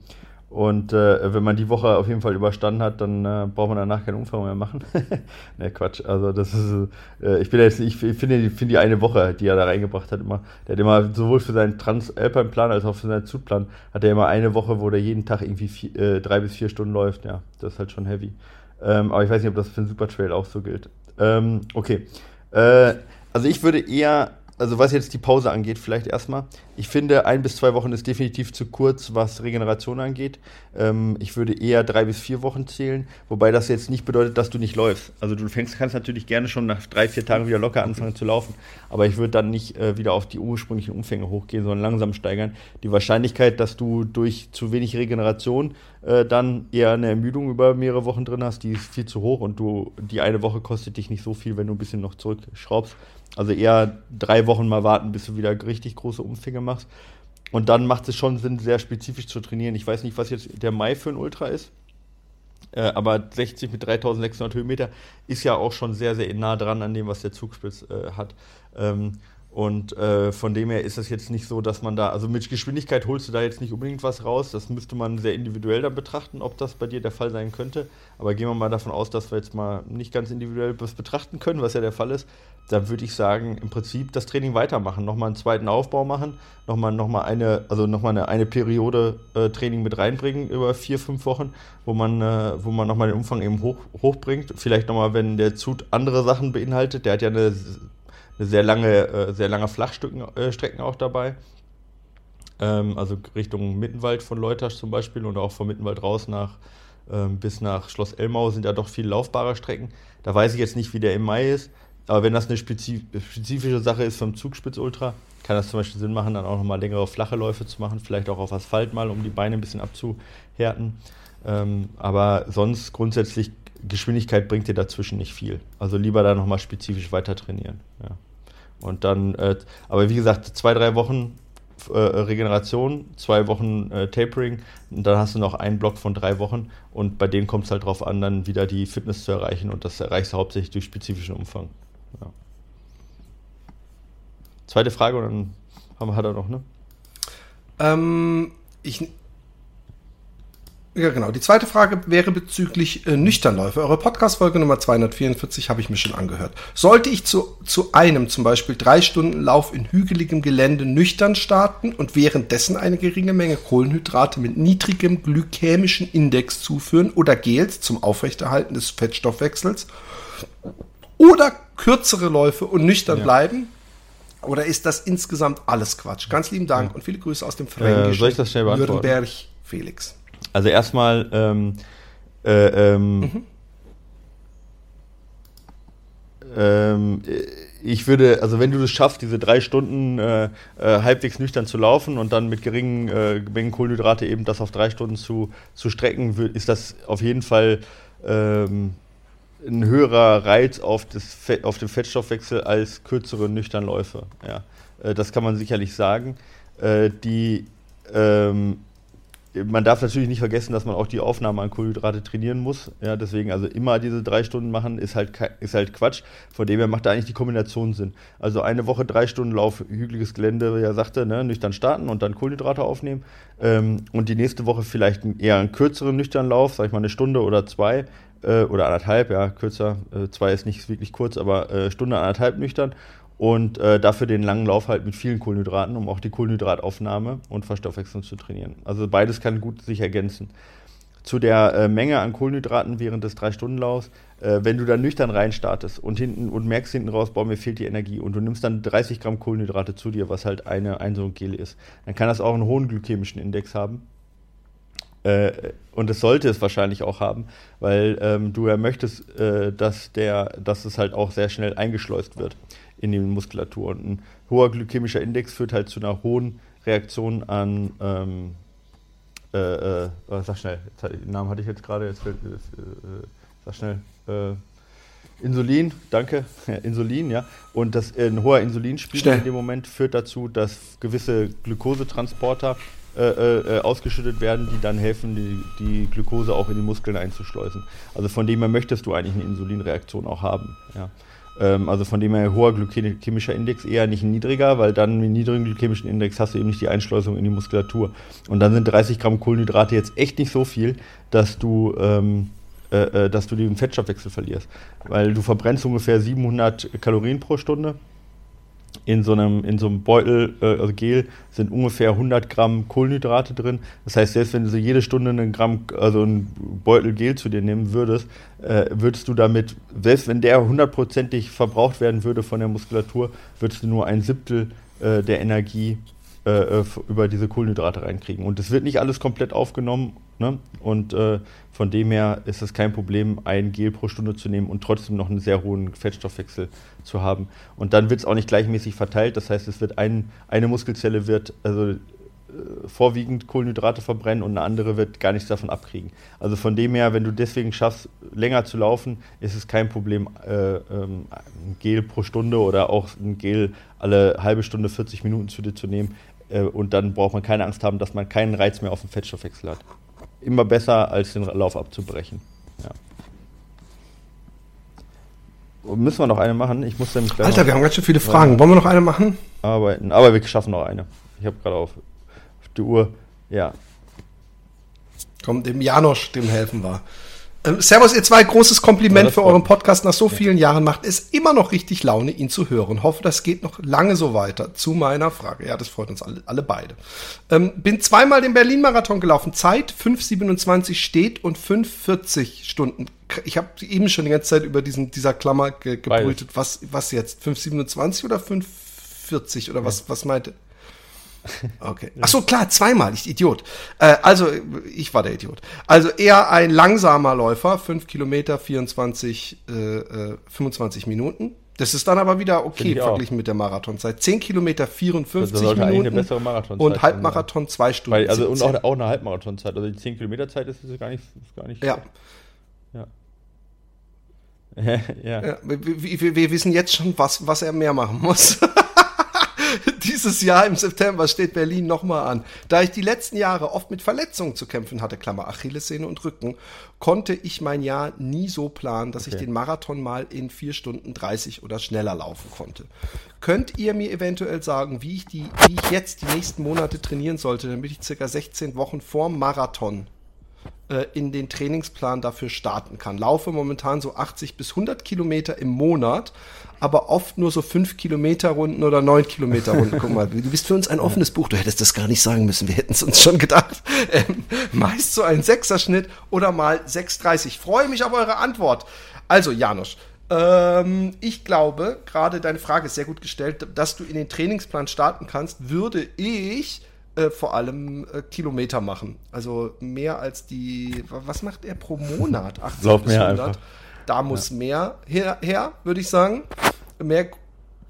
und äh, wenn man die Woche auf jeden Fall überstanden hat, dann äh, braucht man danach keinen Umfang mehr machen. ne, Quatsch. Also das ist, äh, ich bin jetzt, ich finde, finde die eine Woche, die er da reingebracht hat, immer, der hat immer sowohl für seinen Transalpine-Plan als auch für seinen Zugplan, hat er immer eine Woche, wo der jeden Tag irgendwie vier, drei bis vier Stunden läuft. Ja, das ist halt schon heavy. Ähm, aber ich weiß nicht, ob das für einen Supertrail auch so gilt. Ähm, okay. Äh, also ich würde eher, also was jetzt die Pause angeht, vielleicht erstmal. Ich finde, ein bis zwei Wochen ist definitiv zu kurz, was Regeneration angeht. Ähm, ich würde eher drei bis vier Wochen zählen, wobei das jetzt nicht bedeutet, dass du nicht läufst. Also du fängst, kannst natürlich gerne schon nach drei, vier Tagen wieder locker anfangen zu laufen, aber ich würde dann nicht äh, wieder auf die ursprünglichen Umfänge hochgehen, sondern langsam steigern. Die Wahrscheinlichkeit, dass du durch zu wenig Regeneration äh, dann eher eine Ermüdung über mehrere Wochen drin hast, die ist viel zu hoch und du die eine Woche kostet dich nicht so viel, wenn du ein bisschen noch zurückschraubst. Also eher drei Wochen mal warten, bis du wieder richtig große Umfänge machst. Und dann macht es schon Sinn, sehr spezifisch zu trainieren. Ich weiß nicht, was jetzt der Mai für ein Ultra ist. Äh, aber 60 mit 3600 Höhenmeter ist ja auch schon sehr, sehr nah dran an dem, was der Zugspitz äh, hat. Ähm, und äh, von dem her ist es jetzt nicht so, dass man da, also mit Geschwindigkeit holst du da jetzt nicht unbedingt was raus. Das müsste man sehr individuell dann betrachten, ob das bei dir der Fall sein könnte. Aber gehen wir mal davon aus, dass wir jetzt mal nicht ganz individuell was betrachten können, was ja der Fall ist. Dann würde ich sagen, im Prinzip das Training weitermachen, nochmal einen zweiten Aufbau machen, nochmal noch eine, also nochmal eine, eine Periode äh, Training mit reinbringen über vier, fünf Wochen, wo man, äh, wo man nochmal den Umfang eben hoch, hochbringt. Vielleicht nochmal, wenn der Zut andere Sachen beinhaltet. Der hat ja eine sehr lange, äh, sehr lange Flachstrecken äh, auch dabei. Ähm, also Richtung Mittenwald von Leutasch zum Beispiel und auch von Mittenwald raus nach ähm, bis nach Schloss Elmau sind ja doch viel laufbare Strecken. Da weiß ich jetzt nicht, wie der im Mai ist, aber wenn das eine spezifische Sache ist vom Zugspitz Ultra, kann das zum Beispiel Sinn machen, dann auch nochmal längere flache Läufe zu machen, vielleicht auch auf Asphalt mal, um die Beine ein bisschen abzuhärten. Ähm, aber sonst grundsätzlich Geschwindigkeit bringt dir dazwischen nicht viel. Also lieber da nochmal spezifisch weiter trainieren. Ja. Und dann, äh, aber wie gesagt, zwei, drei Wochen äh, Regeneration, zwei Wochen äh, Tapering und dann hast du noch einen Block von drei Wochen und bei denen kommt es halt darauf an, dann wieder die Fitness zu erreichen und das erreichst du hauptsächlich durch spezifischen Umfang. Ja. Zweite Frage und dann haben, hat er noch, ne? Ähm, ich, ja, genau. Die zweite Frage wäre bezüglich äh, Nüchternläufe. Eure Podcast-Folge Nummer 244 habe ich mir schon angehört. Sollte ich zu, zu einem zum Beispiel drei Stunden Lauf in hügeligem Gelände nüchtern starten und währenddessen eine geringe Menge Kohlenhydrate mit niedrigem glykämischen Index zuführen oder Gels zum Aufrechterhalten des Fettstoffwechsels? Oder kürzere Läufe und nüchtern ja. bleiben? Oder ist das insgesamt alles Quatsch? Ganz lieben Dank ja. und viele Grüße aus dem Fränkischen. Äh, soll ich das schnell beantworten? Nürnberg, Felix. Also erstmal, ähm, äh, ähm, mhm. ähm, ich würde, also wenn du es schaffst, diese drei Stunden äh, äh, halbwegs nüchtern zu laufen und dann mit geringen äh, Mengen Kohlenhydrate eben das auf drei Stunden zu, zu strecken, ist das auf jeden Fall ähm, ein höherer Reiz auf, das Fett, auf den Fettstoffwechsel als kürzere nüchtern Läufe. Ja. Äh, das kann man sicherlich sagen. Äh, die ähm, man darf natürlich nicht vergessen, dass man auch die Aufnahme an Kohlenhydrate trainieren muss. Ja, deswegen also immer diese drei Stunden machen, ist halt, ist halt Quatsch. Von dem her macht da eigentlich die Kombination Sinn. Also eine Woche drei Stunden Lauf, hügeliges Gelände, wie er sagte, ne, nüchtern starten und dann Kohlenhydrate aufnehmen. Ähm, und die nächste Woche vielleicht eher einen kürzeren nüchternen Lauf, sag ich mal eine Stunde oder zwei äh, oder anderthalb, ja, kürzer. Äh, zwei ist nicht wirklich kurz, aber äh, Stunde anderthalb nüchtern und äh, dafür den langen Lauf halt mit vielen Kohlenhydraten, um auch die Kohlenhydrataufnahme und Verstoffwechslung zu trainieren. Also beides kann gut sich ergänzen. Zu der äh, Menge an Kohlenhydraten während des 3-Stunden-Laufs, äh, wenn du dann nüchtern reinstartest und hinten und merkst hinten raus, boah, mir fehlt die Energie und du nimmst dann 30 Gramm Kohlenhydrate zu dir, was halt eine, ein so ein Gel ist, dann kann das auch einen hohen glykämischen Index haben. Äh, und es sollte es wahrscheinlich auch haben, weil ähm, du ja möchtest, äh, dass, der, dass es halt auch sehr schnell eingeschleust wird in die Muskulatur. Und ein hoher glykämischer Index führt halt zu einer hohen Reaktion an, ähm, äh, äh, sag schnell, den Namen hatte ich jetzt gerade, jetzt fällt, äh, äh, sag schnell, äh, Insulin, danke, Insulin, ja. Und das, äh, ein hoher Insulinspiegel in dem Moment führt dazu, dass gewisse Glukosetransporter äh, ausgeschüttet werden, die dann helfen, die, die Glukose auch in die Muskeln einzuschleusen. Also von dem her möchtest du eigentlich eine Insulinreaktion auch haben, ja. Ähm, also von dem her hoher glykämischer Index eher nicht niedriger, weil dann mit niedrigen glykämischen Index hast du eben nicht die Einschleusung in die Muskulatur. Und dann sind 30 Gramm Kohlenhydrate jetzt echt nicht so viel, dass du, ähm, äh, äh dass du den Fettstoffwechsel verlierst. Weil du verbrennst ungefähr 700 Kalorien pro Stunde in so einem, in so einem Beutel, äh, also Gel, sind ungefähr 100 Gramm Kohlenhydrate drin. Das heißt, selbst wenn du so jede Stunde einen Gramm, also einen Beutel Gel zu dir nehmen würdest, äh, würdest du damit, selbst wenn der hundertprozentig verbraucht werden würde von der Muskulatur, würdest du nur ein Siebtel äh, der Energie äh, äh, über diese Kohlenhydrate reinkriegen. Und es wird nicht alles komplett aufgenommen. Ne? Und äh, von dem her ist es kein Problem, ein Gel pro Stunde zu nehmen und trotzdem noch einen sehr hohen Fettstoffwechsel zu haben. Und dann wird es auch nicht gleichmäßig verteilt. Das heißt, es wird ein, eine Muskelzelle wird also äh, vorwiegend Kohlenhydrate verbrennen und eine andere wird gar nichts davon abkriegen. Also von dem her, wenn du deswegen schaffst, länger zu laufen, ist es kein Problem, äh, ähm, ein Gel pro Stunde oder auch ein Gel alle halbe Stunde, 40 Minuten zu dir zu nehmen. Äh, und dann braucht man keine Angst haben, dass man keinen Reiz mehr auf den Fettstoffwechsel hat. Immer besser, als den Lauf abzubrechen. Ja. Müssen wir noch eine machen? Ich muss nämlich Alter, wir haben ganz schön viele Fragen. Wollen wir noch eine machen? Arbeiten. Aber wir schaffen noch eine. Ich habe gerade auf, auf die Uhr. Ja. Komm, dem Janosch, dem helfen wir. Ähm, Servus, ihr zwei, großes Kompliment ja, für euren Podcast. Nach so ja. vielen Jahren macht es immer noch richtig Laune, ihn zu hören. Hoffe, das geht noch lange so weiter. Zu meiner Frage. Ja, das freut uns alle, alle beide. Ähm, bin zweimal den Berlin-Marathon gelaufen. Zeit 5,27 steht und 5,40 Stunden. Ich habe eben schon die ganze Zeit über diesen, dieser Klammer ge gebrütet. Was, was jetzt? 5,27 oder 5,40 oder was, ja. was meinte? Okay. Ach so, klar, zweimal, ich Idiot. Äh, also, ich war der Idiot. Also eher ein langsamer Läufer, 5 Kilometer, 24, äh, 25 äh, Minuten. Das ist dann aber wieder okay verglichen mit der Marathonzeit. 10 Kilometer 54 das Minuten. Eine bessere Marathonzeit und Halbmarathon 2 Stunden. Weil, also, und auch, auch eine Halbmarathonzeit. Also die 10 Kilometer Zeit ist, ist gar nicht, ist gar nicht ja. ja. ja. ja wir, wir, wir, wissen jetzt schon, was, was er mehr machen muss. Dieses Jahr im September steht Berlin nochmal an. Da ich die letzten Jahre oft mit Verletzungen zu kämpfen hatte, Klammer Achillessehne und Rücken, konnte ich mein Jahr nie so planen, dass okay. ich den Marathon mal in 4 Stunden 30 oder schneller laufen konnte. Könnt ihr mir eventuell sagen, wie ich, die, wie ich jetzt die nächsten Monate trainieren sollte, damit ich circa 16 Wochen vor Marathon äh, in den Trainingsplan dafür starten kann. Laufe momentan so 80 bis 100 Kilometer im Monat, aber oft nur so 5 Kilometer Runden oder 9 Kilometer Runden. Guck mal, du bist für uns ein offenes Buch. Du hättest das gar nicht sagen müssen. Wir hätten es uns schon gedacht. Ähm, meist so ein Sechserschnitt oder mal 6,30. Ich freue mich auf eure Antwort. Also, Janusz, ähm, ich glaube, gerade deine Frage ist sehr gut gestellt, dass du in den Trainingsplan starten kannst, würde ich äh, vor allem äh, Kilometer machen. Also mehr als die, was macht er pro Monat? 80 Lauf bis 100. Einfach. Da muss ja. mehr her, her würde ich sagen. Mehr,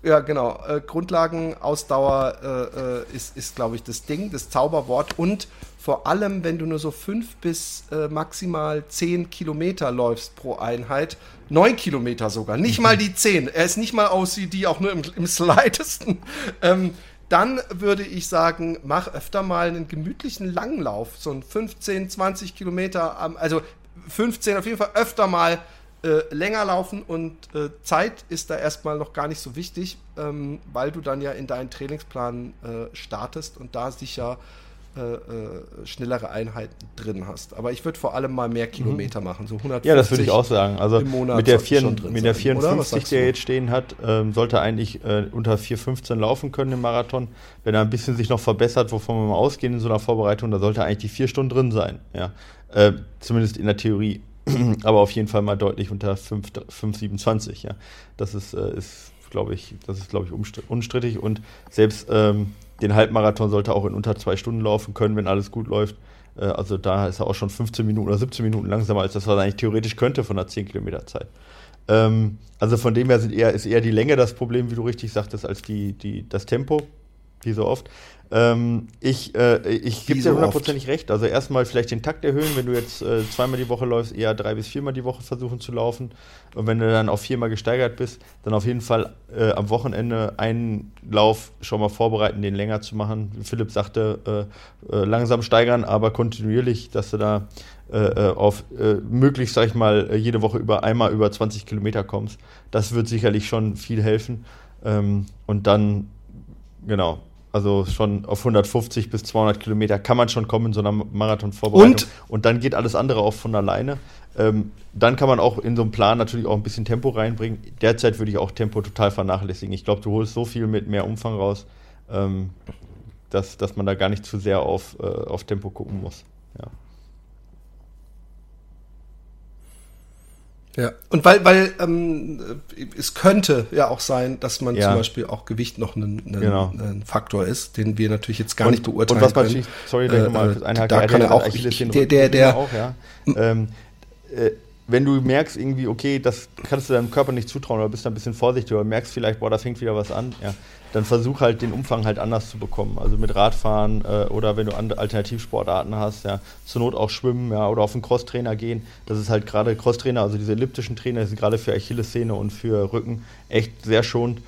ja genau, äh, Grundlagenausdauer äh, äh, ist, ist glaube ich, das Ding, das Zauberwort. Und vor allem, wenn du nur so fünf bis äh, maximal zehn Kilometer läufst pro Einheit, neun Kilometer sogar, nicht mal die zehn. Er ist nicht mal OCD, auch nur im, im slidesten. Ähm, dann würde ich sagen, mach öfter mal einen gemütlichen Langlauf, so ein 15, 20 Kilometer, also 15 auf jeden Fall öfter mal äh, länger laufen und äh, Zeit ist da erstmal noch gar nicht so wichtig, ähm, weil du dann ja in deinen Trainingsplan äh, startest und da sicher äh, äh, schnellere Einheiten drin hast. Aber ich würde vor allem mal mehr Kilometer mhm. machen, so 150 Ja, das würde ich auch sagen. Also mit der, 4, mit der 54, die er jetzt stehen hat, ähm, sollte eigentlich äh, unter 4,15 laufen können im Marathon. Wenn er ein bisschen sich noch verbessert, wovon wir mal ausgehen in so einer Vorbereitung, da sollte eigentlich die 4 Stunden drin sein. Ja? Äh, zumindest in der Theorie. Aber auf jeden Fall mal deutlich unter 5,27. Ja? Das ist, äh, ist glaube ich, das ist, glaube ich, unstrittig. Und selbst ähm, den Halbmarathon sollte er auch in unter zwei Stunden laufen können, wenn alles gut läuft. Äh, also da ist er auch schon 15 Minuten oder 17 Minuten langsamer, als das, was er eigentlich theoretisch könnte von einer 10 Kilometer Zeit. Ähm, also von dem her eher, ist eher die Länge das Problem, wie du richtig sagtest, als die, die, das Tempo, wie so oft. Ähm, ich äh, ich gebe dir hundertprozentig recht. Also erstmal vielleicht den Takt erhöhen, wenn du jetzt äh, zweimal die Woche läufst, eher drei bis viermal die Woche versuchen zu laufen. Und wenn du dann auf viermal gesteigert bist, dann auf jeden Fall äh, am Wochenende einen Lauf schon mal vorbereiten, den länger zu machen. Philipp sagte, äh, äh, langsam steigern, aber kontinuierlich, dass du da äh, auf möglichst, sag ich mal, jede Woche über einmal über 20 Kilometer kommst. Das wird sicherlich schon viel helfen. Ähm, und dann, genau, also schon auf 150 bis 200 Kilometer kann man schon kommen in so einer Marathon-Vorbereitung. Und? Und dann geht alles andere auch von alleine. Ähm, dann kann man auch in so einem Plan natürlich auch ein bisschen Tempo reinbringen. Derzeit würde ich auch Tempo total vernachlässigen. Ich glaube, du holst so viel mit mehr Umfang raus, ähm, dass, dass man da gar nicht zu sehr auf, äh, auf Tempo gucken muss. Ja. Ja, und weil, weil ähm, es könnte ja auch sein, dass man ja. zum Beispiel auch Gewicht noch ein, genau. Faktor ist, den wir natürlich jetzt gar und, nicht beurteilen und was können. Sorry, äh, mal fürs Einhaken. Da kann er auch, der, der, der, auch, ja. ähm, äh, wenn du merkst irgendwie, okay, das kannst du deinem Körper nicht zutrauen oder bist da ein bisschen vorsichtig oder merkst vielleicht, boah, da fängt wieder was an, ja, dann versuch halt den Umfang halt anders zu bekommen. Also mit Radfahren äh, oder wenn du Alternativsportarten hast, ja, zur Not auch schwimmen, ja, oder auf einen Crosstrainer gehen. Das ist halt gerade Crosstrainer, also diese elliptischen Trainer, sind gerade für Achillessehne und für Rücken echt sehr schonend.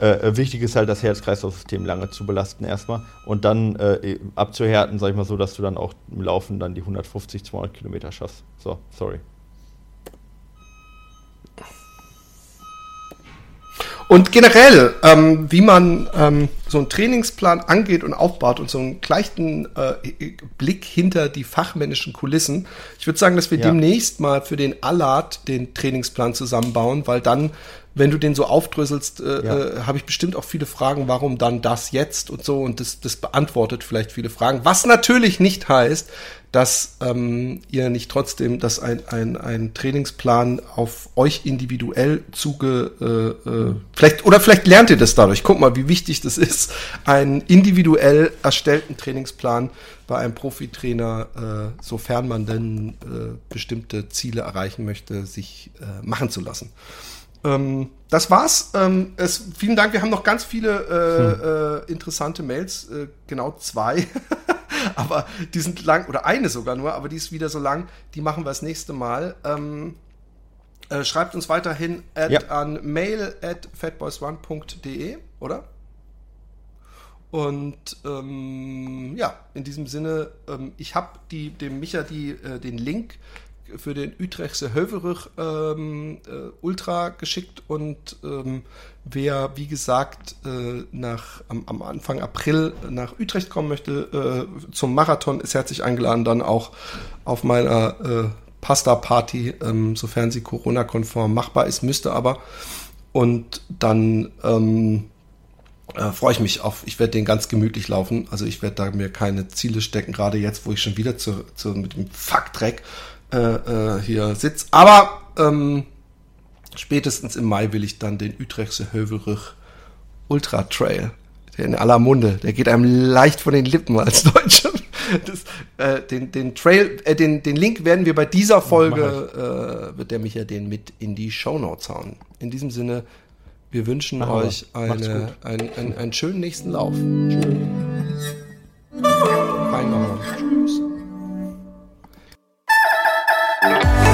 Äh, äh, wichtig ist halt, das Herz-Kreislauf-System lange zu belasten erstmal und dann äh, abzuhärten, sag ich mal so, dass du dann auch im Laufen dann die 150, 200 Kilometer schaffst. So, sorry. Und generell, ähm, wie man ähm, so einen Trainingsplan angeht und aufbaut und so einen leichten äh, Blick hinter die fachmännischen Kulissen. Ich würde sagen, dass wir ja. demnächst mal für den Allard den Trainingsplan zusammenbauen, weil dann wenn du den so aufdröselst, äh, ja. äh, habe ich bestimmt auch viele Fragen, warum dann das jetzt und so und das, das beantwortet vielleicht viele Fragen. Was natürlich nicht heißt, dass ähm, ihr nicht trotzdem, dass ein, ein, ein Trainingsplan auf euch individuell zuge, äh, äh, vielleicht, oder vielleicht lernt ihr das dadurch. Guck mal, wie wichtig das ist, einen individuell erstellten Trainingsplan bei einem Profitrainer, äh, sofern man denn äh, bestimmte Ziele erreichen möchte, sich äh, machen zu lassen. Ähm, das war's. Ähm, es, vielen Dank. Wir haben noch ganz viele äh, hm. äh, interessante Mails, äh, genau zwei. aber die sind lang, oder eine sogar nur, aber die ist wieder so lang. Die machen wir das nächste Mal. Ähm, äh, schreibt uns weiterhin at, Ja. an mail at fatboysone.de, oder? Und ähm, ja, in diesem Sinne, ähm, ich habe dem Micha die, äh, den Link für den Utrechtse Höverich ähm, äh, Ultra geschickt und ähm, wer, wie gesagt, äh, nach, am, am Anfang April nach Utrecht kommen möchte äh, zum Marathon, ist herzlich eingeladen, dann auch auf meiner äh, Pasta-Party, ähm, sofern sie Corona-konform machbar ist, müsste aber. Und dann ähm, äh, freue ich mich auf, ich werde den ganz gemütlich laufen. Also ich werde da mir keine Ziele stecken, gerade jetzt, wo ich schon wieder zu, zu, mit dem Fuckdreck äh, äh, hier sitze. Aber ähm, spätestens im Mai will ich dann den Utrechtse Hövelrich Ultra Trail, der in aller Munde, der geht einem leicht von den Lippen als Deutscher. Das, äh, den, den Trail, äh, den, den Link werden wir bei dieser Folge, äh, wird der Micha den mit in die Shownotes hauen. In diesem Sinne, wir wünschen wir. euch eine, gut. einen, einen, schönen nächsten Lauf. Tschüss. Reingehauen. Bye.